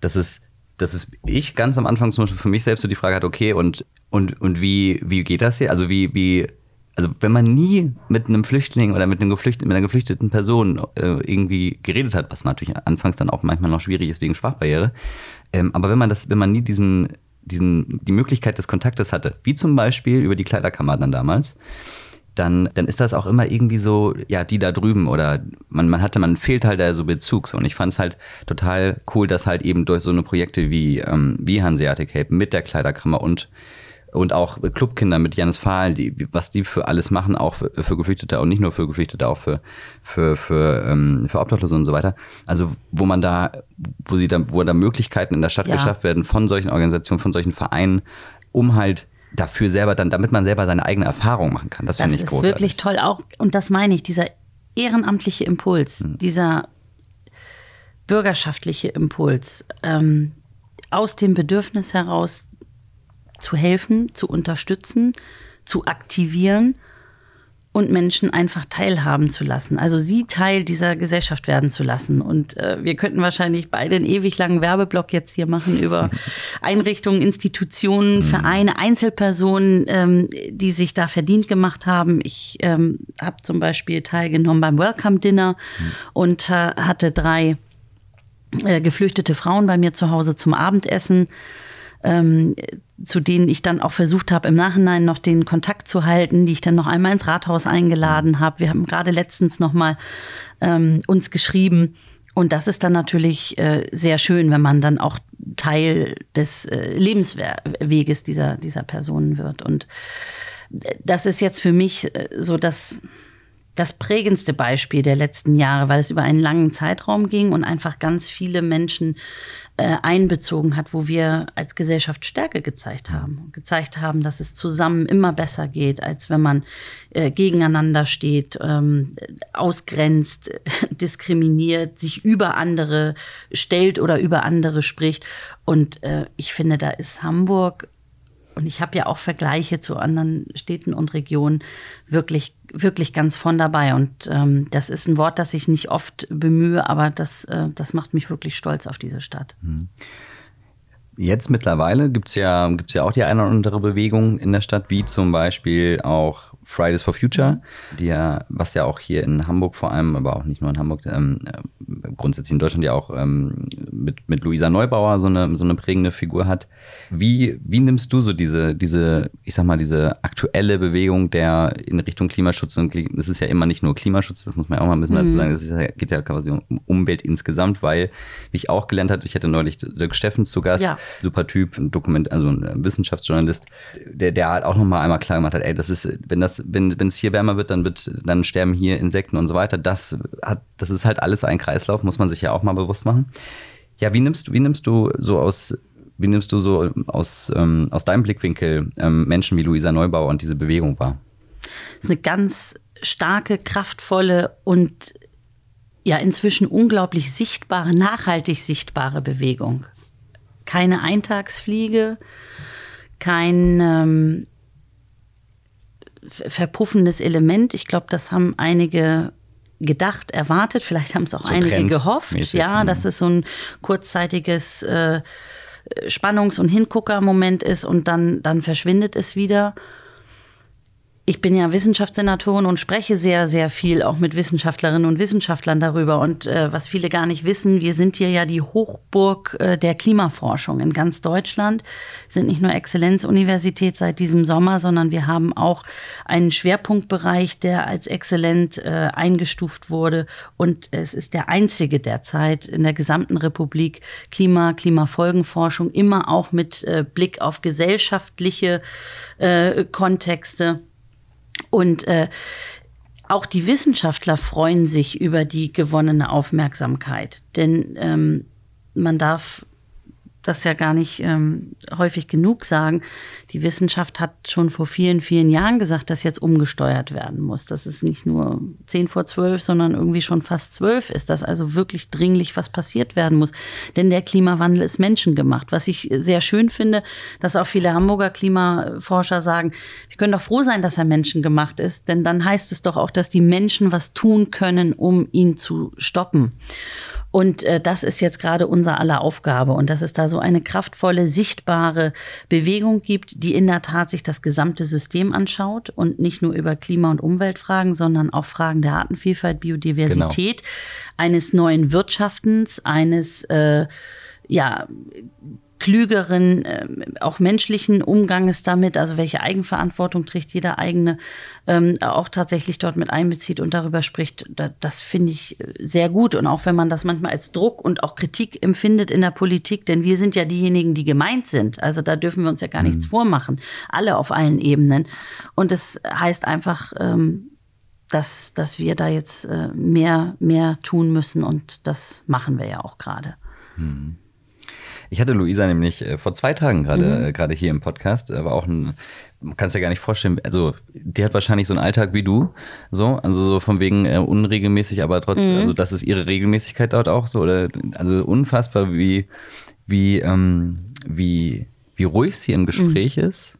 [SPEAKER 2] dass es dass es ich ganz am Anfang zum Beispiel für mich selbst so die Frage hatte, okay, und, und, und wie, wie geht das hier? Also wie, wie, also wenn man nie mit einem Flüchtling oder mit, einem Geflücht mit einer geflüchteten Person äh, irgendwie geredet hat, was natürlich anfangs dann auch manchmal noch schwierig ist wegen Sprachbarriere, ähm, aber wenn man das, wenn man nie diesen, diesen, die Möglichkeit des Kontaktes hatte, wie zum Beispiel über die Kleiderkammer dann damals, dann, dann ist das auch immer irgendwie so, ja, die da drüben oder man, man hatte, man fehlt halt da so Bezugs. Und ich fand es halt total cool, dass halt eben durch so eine Projekte wie, ähm, wie Hanseatic Help mit der Kleiderkammer und und auch Clubkinder mit Janis Fahl, die, was die für alles machen, auch für, für Geflüchtete und nicht nur für Geflüchtete, auch für, für, für, ähm, für Obdachlose und so weiter. Also wo man da, wo sie da, wo da Möglichkeiten in der Stadt ja. geschafft werden von solchen Organisationen, von solchen Vereinen, um halt dafür selber dann, damit man selber seine eigene Erfahrung machen kann. Das, das finde ich großartig.
[SPEAKER 1] Das ist wirklich toll auch, und das meine ich, dieser ehrenamtliche Impuls, hm. dieser bürgerschaftliche Impuls, ähm, aus dem Bedürfnis heraus zu helfen, zu unterstützen, zu aktivieren und Menschen einfach teilhaben zu lassen. Also sie Teil dieser Gesellschaft werden zu lassen. Und äh, wir könnten wahrscheinlich beide einen ewig langen Werbeblock jetzt hier machen über Einrichtungen, Institutionen, mhm. Vereine, Einzelpersonen, ähm, die sich da verdient gemacht haben. Ich ähm, habe zum Beispiel teilgenommen beim Welcome Dinner mhm. und äh, hatte drei äh, geflüchtete Frauen bei mir zu Hause zum Abendessen. Ähm, zu denen ich dann auch versucht habe, im Nachhinein noch den Kontakt zu halten, die ich dann noch einmal ins Rathaus eingeladen habe. Wir haben gerade letztens noch mal ähm, uns geschrieben. Und das ist dann natürlich äh, sehr schön, wenn man dann auch Teil des äh, Lebensweges dieser, dieser Personen wird. Und äh, das ist jetzt für mich äh, so das, das prägendste Beispiel der letzten Jahre, weil es über einen langen Zeitraum ging und einfach ganz viele Menschen äh, einbezogen hat, wo wir als Gesellschaft Stärke gezeigt haben. Gezeigt haben, dass es zusammen immer besser geht, als wenn man äh, gegeneinander steht, ähm, ausgrenzt, diskriminiert, sich über andere stellt oder über andere spricht. Und äh, ich finde, da ist Hamburg und ich habe ja auch Vergleiche zu anderen Städten und Regionen wirklich, wirklich ganz von dabei. Und ähm, das ist ein Wort, das ich nicht oft bemühe, aber das, äh, das macht mich wirklich stolz auf diese Stadt. Mhm.
[SPEAKER 2] Jetzt mittlerweile gibt es ja, gibt's ja auch die eine oder andere Bewegung in der Stadt, wie zum Beispiel auch Fridays for Future, die ja, was ja auch hier in Hamburg vor allem, aber auch nicht nur in Hamburg, ähm, äh, grundsätzlich in Deutschland ja auch ähm, mit, mit Luisa Neubauer so eine, so eine prägende Figur hat. Wie, wie nimmst du so diese, diese, ich sag mal, diese aktuelle Bewegung der in Richtung Klimaschutz und es ist ja immer nicht nur Klimaschutz, das muss man ja auch mal ein bisschen mhm. dazu sagen, es ja, geht ja quasi um Umwelt insgesamt, weil, wie ich auch gelernt habe, ich hatte neulich Dirk Steffens zu Gast, ja. super Typ, ein Dokument, also ein Wissenschaftsjournalist, der, der halt auch nochmal einmal klar gemacht hat, ey, das ist, wenn das wenn es hier wärmer wird, dann wird, dann sterben hier Insekten und so weiter. Das hat, das ist halt alles ein Kreislauf, muss man sich ja auch mal bewusst machen. Ja, wie nimmst, wie nimmst du so aus, wie nimmst du so aus, ähm, aus deinem Blickwinkel ähm, Menschen wie Luisa Neubauer und diese Bewegung wahr?
[SPEAKER 1] Das ist eine ganz starke, kraftvolle und ja inzwischen unglaublich sichtbare, nachhaltig sichtbare Bewegung. Keine Eintagsfliege, kein ähm, verpuffendes Element. Ich glaube, das haben einige gedacht, erwartet. Vielleicht haben es auch so einige gehofft. Ja, mhm. dass es so ein kurzzeitiges äh, Spannungs- und Hingucker-Moment ist und dann, dann verschwindet es wieder ich bin ja Wissenschaftssenatorin und spreche sehr, sehr viel auch mit Wissenschaftlerinnen und Wissenschaftlern darüber. Und äh, was viele gar nicht wissen, wir sind hier ja die Hochburg äh, der Klimaforschung in ganz Deutschland. Wir sind nicht nur Exzellenzuniversität seit diesem Sommer, sondern wir haben auch einen Schwerpunktbereich, der als exzellent äh, eingestuft wurde. Und es ist der einzige derzeit in der gesamten Republik Klima, Klimafolgenforschung, immer auch mit äh, Blick auf gesellschaftliche äh, Kontexte. Und äh, auch die Wissenschaftler freuen sich über die gewonnene Aufmerksamkeit. Denn ähm, man darf das ja gar nicht ähm, häufig genug sagen. Die Wissenschaft hat schon vor vielen, vielen Jahren gesagt, dass jetzt umgesteuert werden muss. Dass es nicht nur zehn vor zwölf, sondern irgendwie schon fast zwölf ist, dass also wirklich dringlich was passiert werden muss. Denn der Klimawandel ist menschengemacht. Was ich sehr schön finde, dass auch viele Hamburger Klimaforscher sagen, wir können doch froh sein, dass er menschengemacht ist, denn dann heißt es doch auch, dass die Menschen was tun können, um ihn zu stoppen. Und äh, das ist jetzt gerade unser aller Aufgabe und dass es da so eine kraftvolle, sichtbare Bewegung gibt, die in der Tat sich das gesamte System anschaut und nicht nur über Klima- und Umweltfragen, sondern auch Fragen der Artenvielfalt, Biodiversität, genau. eines neuen Wirtschaftens, eines äh, ja, klügeren, äh, auch menschlichen Umganges damit, also welche Eigenverantwortung trägt jeder eigene, ähm, auch tatsächlich dort mit einbezieht und darüber spricht, da, das finde ich äh, sehr gut. Und auch wenn man das manchmal als Druck und auch Kritik empfindet in der Politik, denn wir sind ja diejenigen, die gemeint sind. Also da dürfen wir uns ja gar nichts mhm. vormachen. Alle auf allen Ebenen. Und das heißt einfach, ähm, dass, dass wir da jetzt äh, mehr, mehr tun müssen und das machen wir ja auch gerade. Mhm.
[SPEAKER 2] Ich hatte Luisa nämlich äh, vor zwei Tagen gerade mhm. äh, gerade hier im Podcast, aber auch ein man kann es ja gar nicht vorstellen, also die hat wahrscheinlich so einen Alltag wie du, so, also so von wegen äh, unregelmäßig, aber trotzdem, mhm. also das ist ihre Regelmäßigkeit dort auch so, oder also unfassbar, wie, wie, ähm, wie, wie ruhig sie im Gespräch mhm. ist,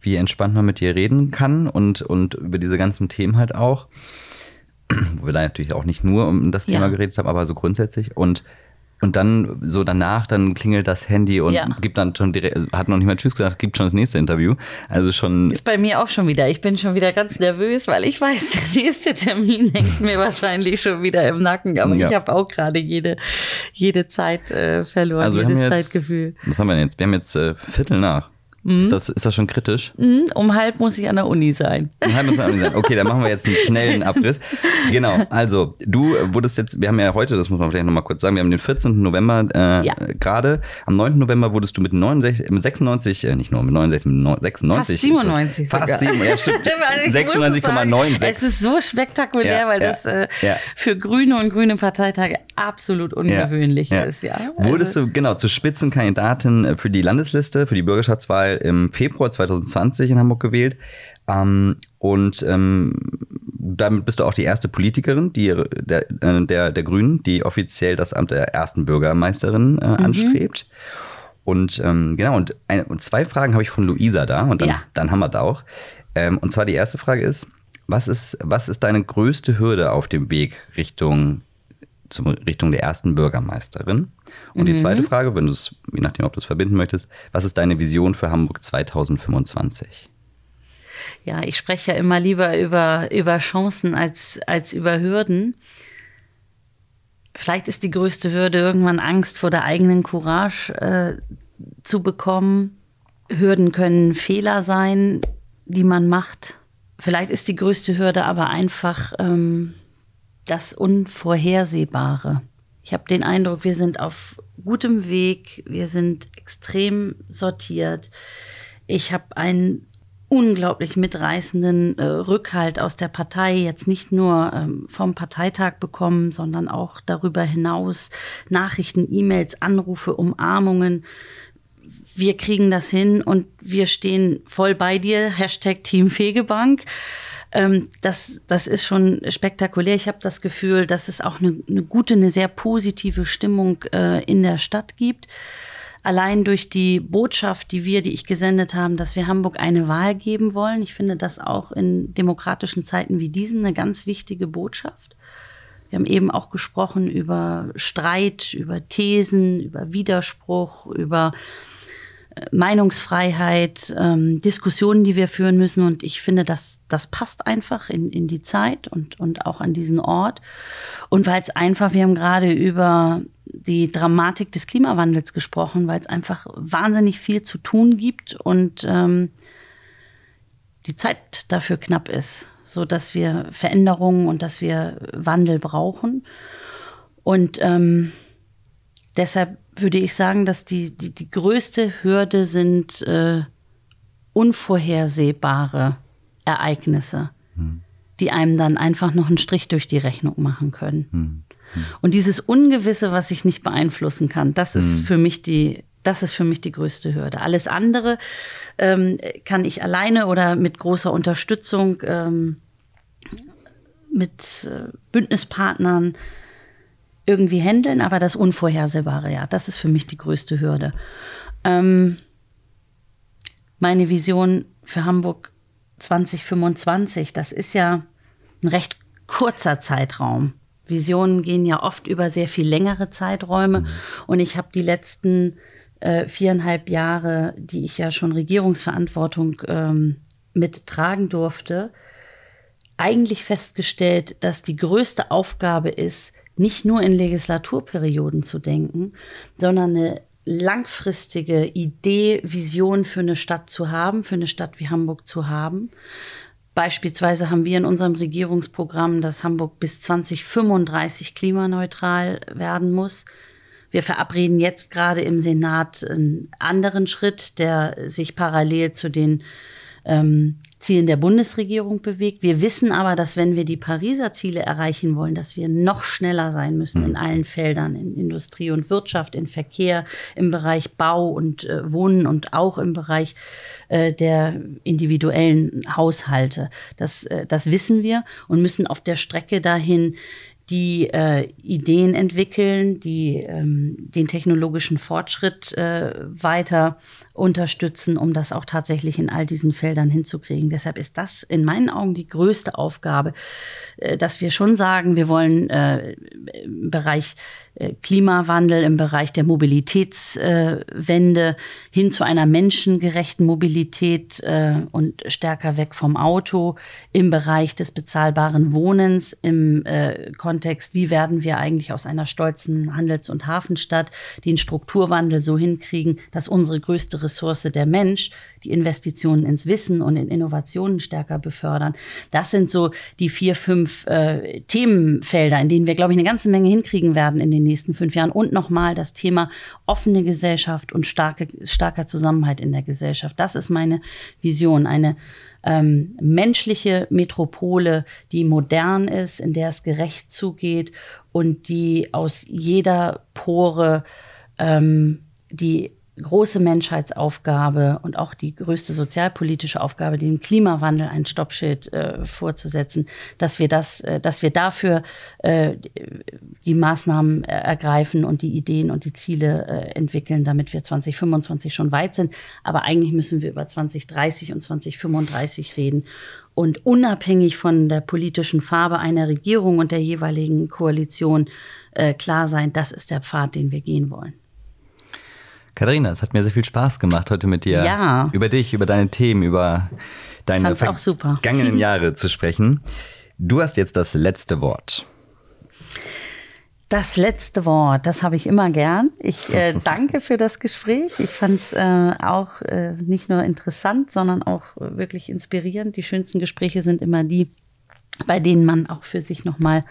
[SPEAKER 2] wie entspannt man mit ihr reden kann und, und über diese ganzen Themen halt auch, wo wir da natürlich auch nicht nur um das Thema ja. geredet haben, aber so grundsätzlich und und dann so danach, dann klingelt das Handy und ja. gibt dann schon direkt, also hat noch nicht mal Tschüss gesagt, gibt schon das nächste Interview. Also schon.
[SPEAKER 1] Ist bei mir auch schon wieder. Ich bin schon wieder ganz nervös, weil ich weiß, der nächste Termin hängt mir wahrscheinlich schon wieder im Nacken. Aber ja. ich habe auch gerade jede, jede Zeit äh, verloren, also jedes jetzt, Zeitgefühl.
[SPEAKER 2] Was haben wir denn jetzt? Wir haben jetzt äh, Viertel nach. Mhm. Ist, das, ist das schon kritisch?
[SPEAKER 1] Mhm. Um halb muss ich an der Uni sein.
[SPEAKER 2] Um halb muss ich an der Uni sein. Okay, dann machen wir jetzt einen schnellen Abriss. Genau, also du wurdest jetzt, wir haben ja heute, das muss man vielleicht nochmal kurz sagen, wir haben den 14. November äh, ja. gerade. Am 9. November wurdest du mit, 69, mit 96, äh, nicht nur mit 69, mit 96.
[SPEAKER 1] Fast 97
[SPEAKER 2] Fast 7, ja stimmt. 96,96.
[SPEAKER 1] Es ist so spektakulär, ja, weil ja, das äh, für Grüne und grüne Parteitage absolut ungewöhnlich ist. Ja.
[SPEAKER 2] Also. Wurdest du, genau, zur Spitzenkandidatin für die Landesliste, für die Bürgerschaftswahl Wahl im Februar 2020 in Hamburg gewählt. Ähm, und ähm, damit bist du auch die erste Politikerin die, der, äh, der, der Grünen, die offiziell das Amt der ersten Bürgermeisterin äh, mhm. anstrebt. Und ähm, genau, und, ein, und zwei Fragen habe ich von Luisa da und dann, ja. dann haben wir da auch. Ähm, und zwar die erste Frage ist, was ist, was ist deine größte Hürde auf dem Weg Richtung zum, Richtung der ersten Bürgermeisterin. Und mhm. die zweite Frage, wenn du es, je nachdem, ob du es verbinden möchtest, was ist deine Vision für Hamburg 2025?
[SPEAKER 1] Ja, ich spreche ja immer lieber über, über Chancen als, als über Hürden. Vielleicht ist die größte Hürde irgendwann Angst vor der eigenen Courage äh, zu bekommen. Hürden können Fehler sein, die man macht. Vielleicht ist die größte Hürde aber einfach ähm, das Unvorhersehbare. Ich habe den Eindruck, wir sind auf gutem Weg, wir sind extrem sortiert. Ich habe einen unglaublich mitreißenden äh, Rückhalt aus der Partei jetzt nicht nur ähm, vom Parteitag bekommen, sondern auch darüber hinaus Nachrichten, E-Mails, Anrufe, Umarmungen. Wir kriegen das hin und wir stehen voll bei dir. Hashtag Team Fegebank. Ähm, das, das ist schon spektakulär. Ich habe das Gefühl, dass es auch eine, eine gute, eine sehr positive Stimmung äh, in der Stadt gibt. Allein durch die Botschaft, die wir, die ich gesendet haben, dass wir Hamburg eine Wahl geben wollen. Ich finde das auch in demokratischen Zeiten wie diesen eine ganz wichtige Botschaft. Wir haben eben auch gesprochen über Streit, über Thesen, über Widerspruch, über Meinungsfreiheit, ähm, Diskussionen, die wir führen müssen. Und ich finde, das, das passt einfach in, in die Zeit und, und auch an diesen Ort. Und weil es einfach, wir haben gerade über die Dramatik des Klimawandels gesprochen, weil es einfach wahnsinnig viel zu tun gibt und ähm, die Zeit dafür knapp ist, so dass wir Veränderungen und dass wir Wandel brauchen. Und ähm, deshalb würde ich sagen, dass die, die, die größte Hürde sind äh, unvorhersehbare Ereignisse, hm. die einem dann einfach noch einen Strich durch die Rechnung machen können. Hm. Hm. Und dieses Ungewisse, was ich nicht beeinflussen kann, das ist hm. für mich die, Das ist für mich die größte Hürde. Alles andere ähm, kann ich alleine oder mit großer Unterstützung ähm, mit äh, Bündnispartnern irgendwie handeln, aber das Unvorhersehbare, ja, das ist für mich die größte Hürde. Ähm, meine Vision für Hamburg 2025, das ist ja ein recht kurzer Zeitraum. Visionen gehen ja oft über sehr viel längere Zeiträume. Mhm. Und ich habe die letzten äh, viereinhalb Jahre, die ich ja schon Regierungsverantwortung ähm, mittragen durfte, eigentlich festgestellt, dass die größte Aufgabe ist, nicht nur in Legislaturperioden zu denken, sondern eine langfristige Idee, Vision für eine Stadt zu haben, für eine Stadt wie Hamburg zu haben. Beispielsweise haben wir in unserem Regierungsprogramm, dass Hamburg bis 2035 klimaneutral werden muss. Wir verabreden jetzt gerade im Senat einen anderen Schritt, der sich parallel zu den ähm, Zielen der Bundesregierung bewegt. Wir wissen aber, dass wenn wir die Pariser Ziele erreichen wollen, dass wir noch schneller sein müssen in mhm. allen Feldern, in Industrie und Wirtschaft, in Verkehr, im Bereich Bau und äh, Wohnen und auch im Bereich äh, der individuellen Haushalte. Das, äh, das wissen wir und müssen auf der Strecke dahin die äh, Ideen entwickeln, die ähm, den technologischen Fortschritt äh, weiter unterstützen, um das auch tatsächlich in all diesen Feldern hinzukriegen. Deshalb ist das in meinen Augen die größte Aufgabe, äh, dass wir schon sagen, wir wollen äh, im Bereich äh, Klimawandel, im Bereich der Mobilitätswende hin zu einer menschengerechten Mobilität äh, und stärker weg vom Auto, im Bereich des bezahlbaren Wohnens, im äh, Kontext, wie werden wir eigentlich aus einer stolzen Handels- und Hafenstadt den Strukturwandel so hinkriegen, dass unsere größte Ressource der Mensch die Investitionen ins Wissen und in Innovationen stärker befördern. Das sind so die vier, fünf äh, Themenfelder, in denen wir, glaube ich, eine ganze Menge hinkriegen werden in den nächsten fünf Jahren. Und nochmal das Thema offene Gesellschaft und starke, starker Zusammenhalt in der Gesellschaft. Das ist meine Vision. Eine ähm, menschliche Metropole, die modern ist, in der es gerecht zugeht und die aus jeder Pore ähm, die große Menschheitsaufgabe und auch die größte sozialpolitische Aufgabe, dem Klimawandel ein Stoppschild äh, vorzusetzen, dass wir das, äh, dass wir dafür äh, die Maßnahmen ergreifen und die Ideen und die Ziele äh, entwickeln, damit wir 2025 schon weit sind. Aber eigentlich müssen wir über 2030 und 2035 reden. Und unabhängig von der politischen Farbe einer Regierung und der jeweiligen Koalition äh, klar sein, das ist der Pfad, den wir gehen wollen.
[SPEAKER 2] Katharina, es hat mir sehr viel Spaß gemacht, heute mit dir ja. über dich, über deine Themen, über deine vergangenen Jahre zu sprechen. Du hast jetzt das letzte Wort.
[SPEAKER 1] Das letzte Wort, das habe ich immer gern. Ich äh, danke für das Gespräch. Ich fand es äh, auch äh, nicht nur interessant, sondern auch wirklich inspirierend. Die schönsten Gespräche sind immer die, bei denen man auch für sich nochmal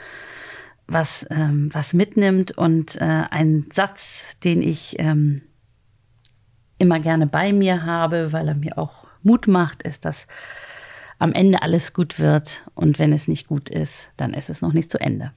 [SPEAKER 1] was, ähm, was mitnimmt. Und äh, ein Satz, den ich ähm, immer gerne bei mir habe, weil er mir auch Mut macht, ist, dass am Ende alles gut wird und wenn es nicht gut ist, dann ist es noch nicht zu Ende.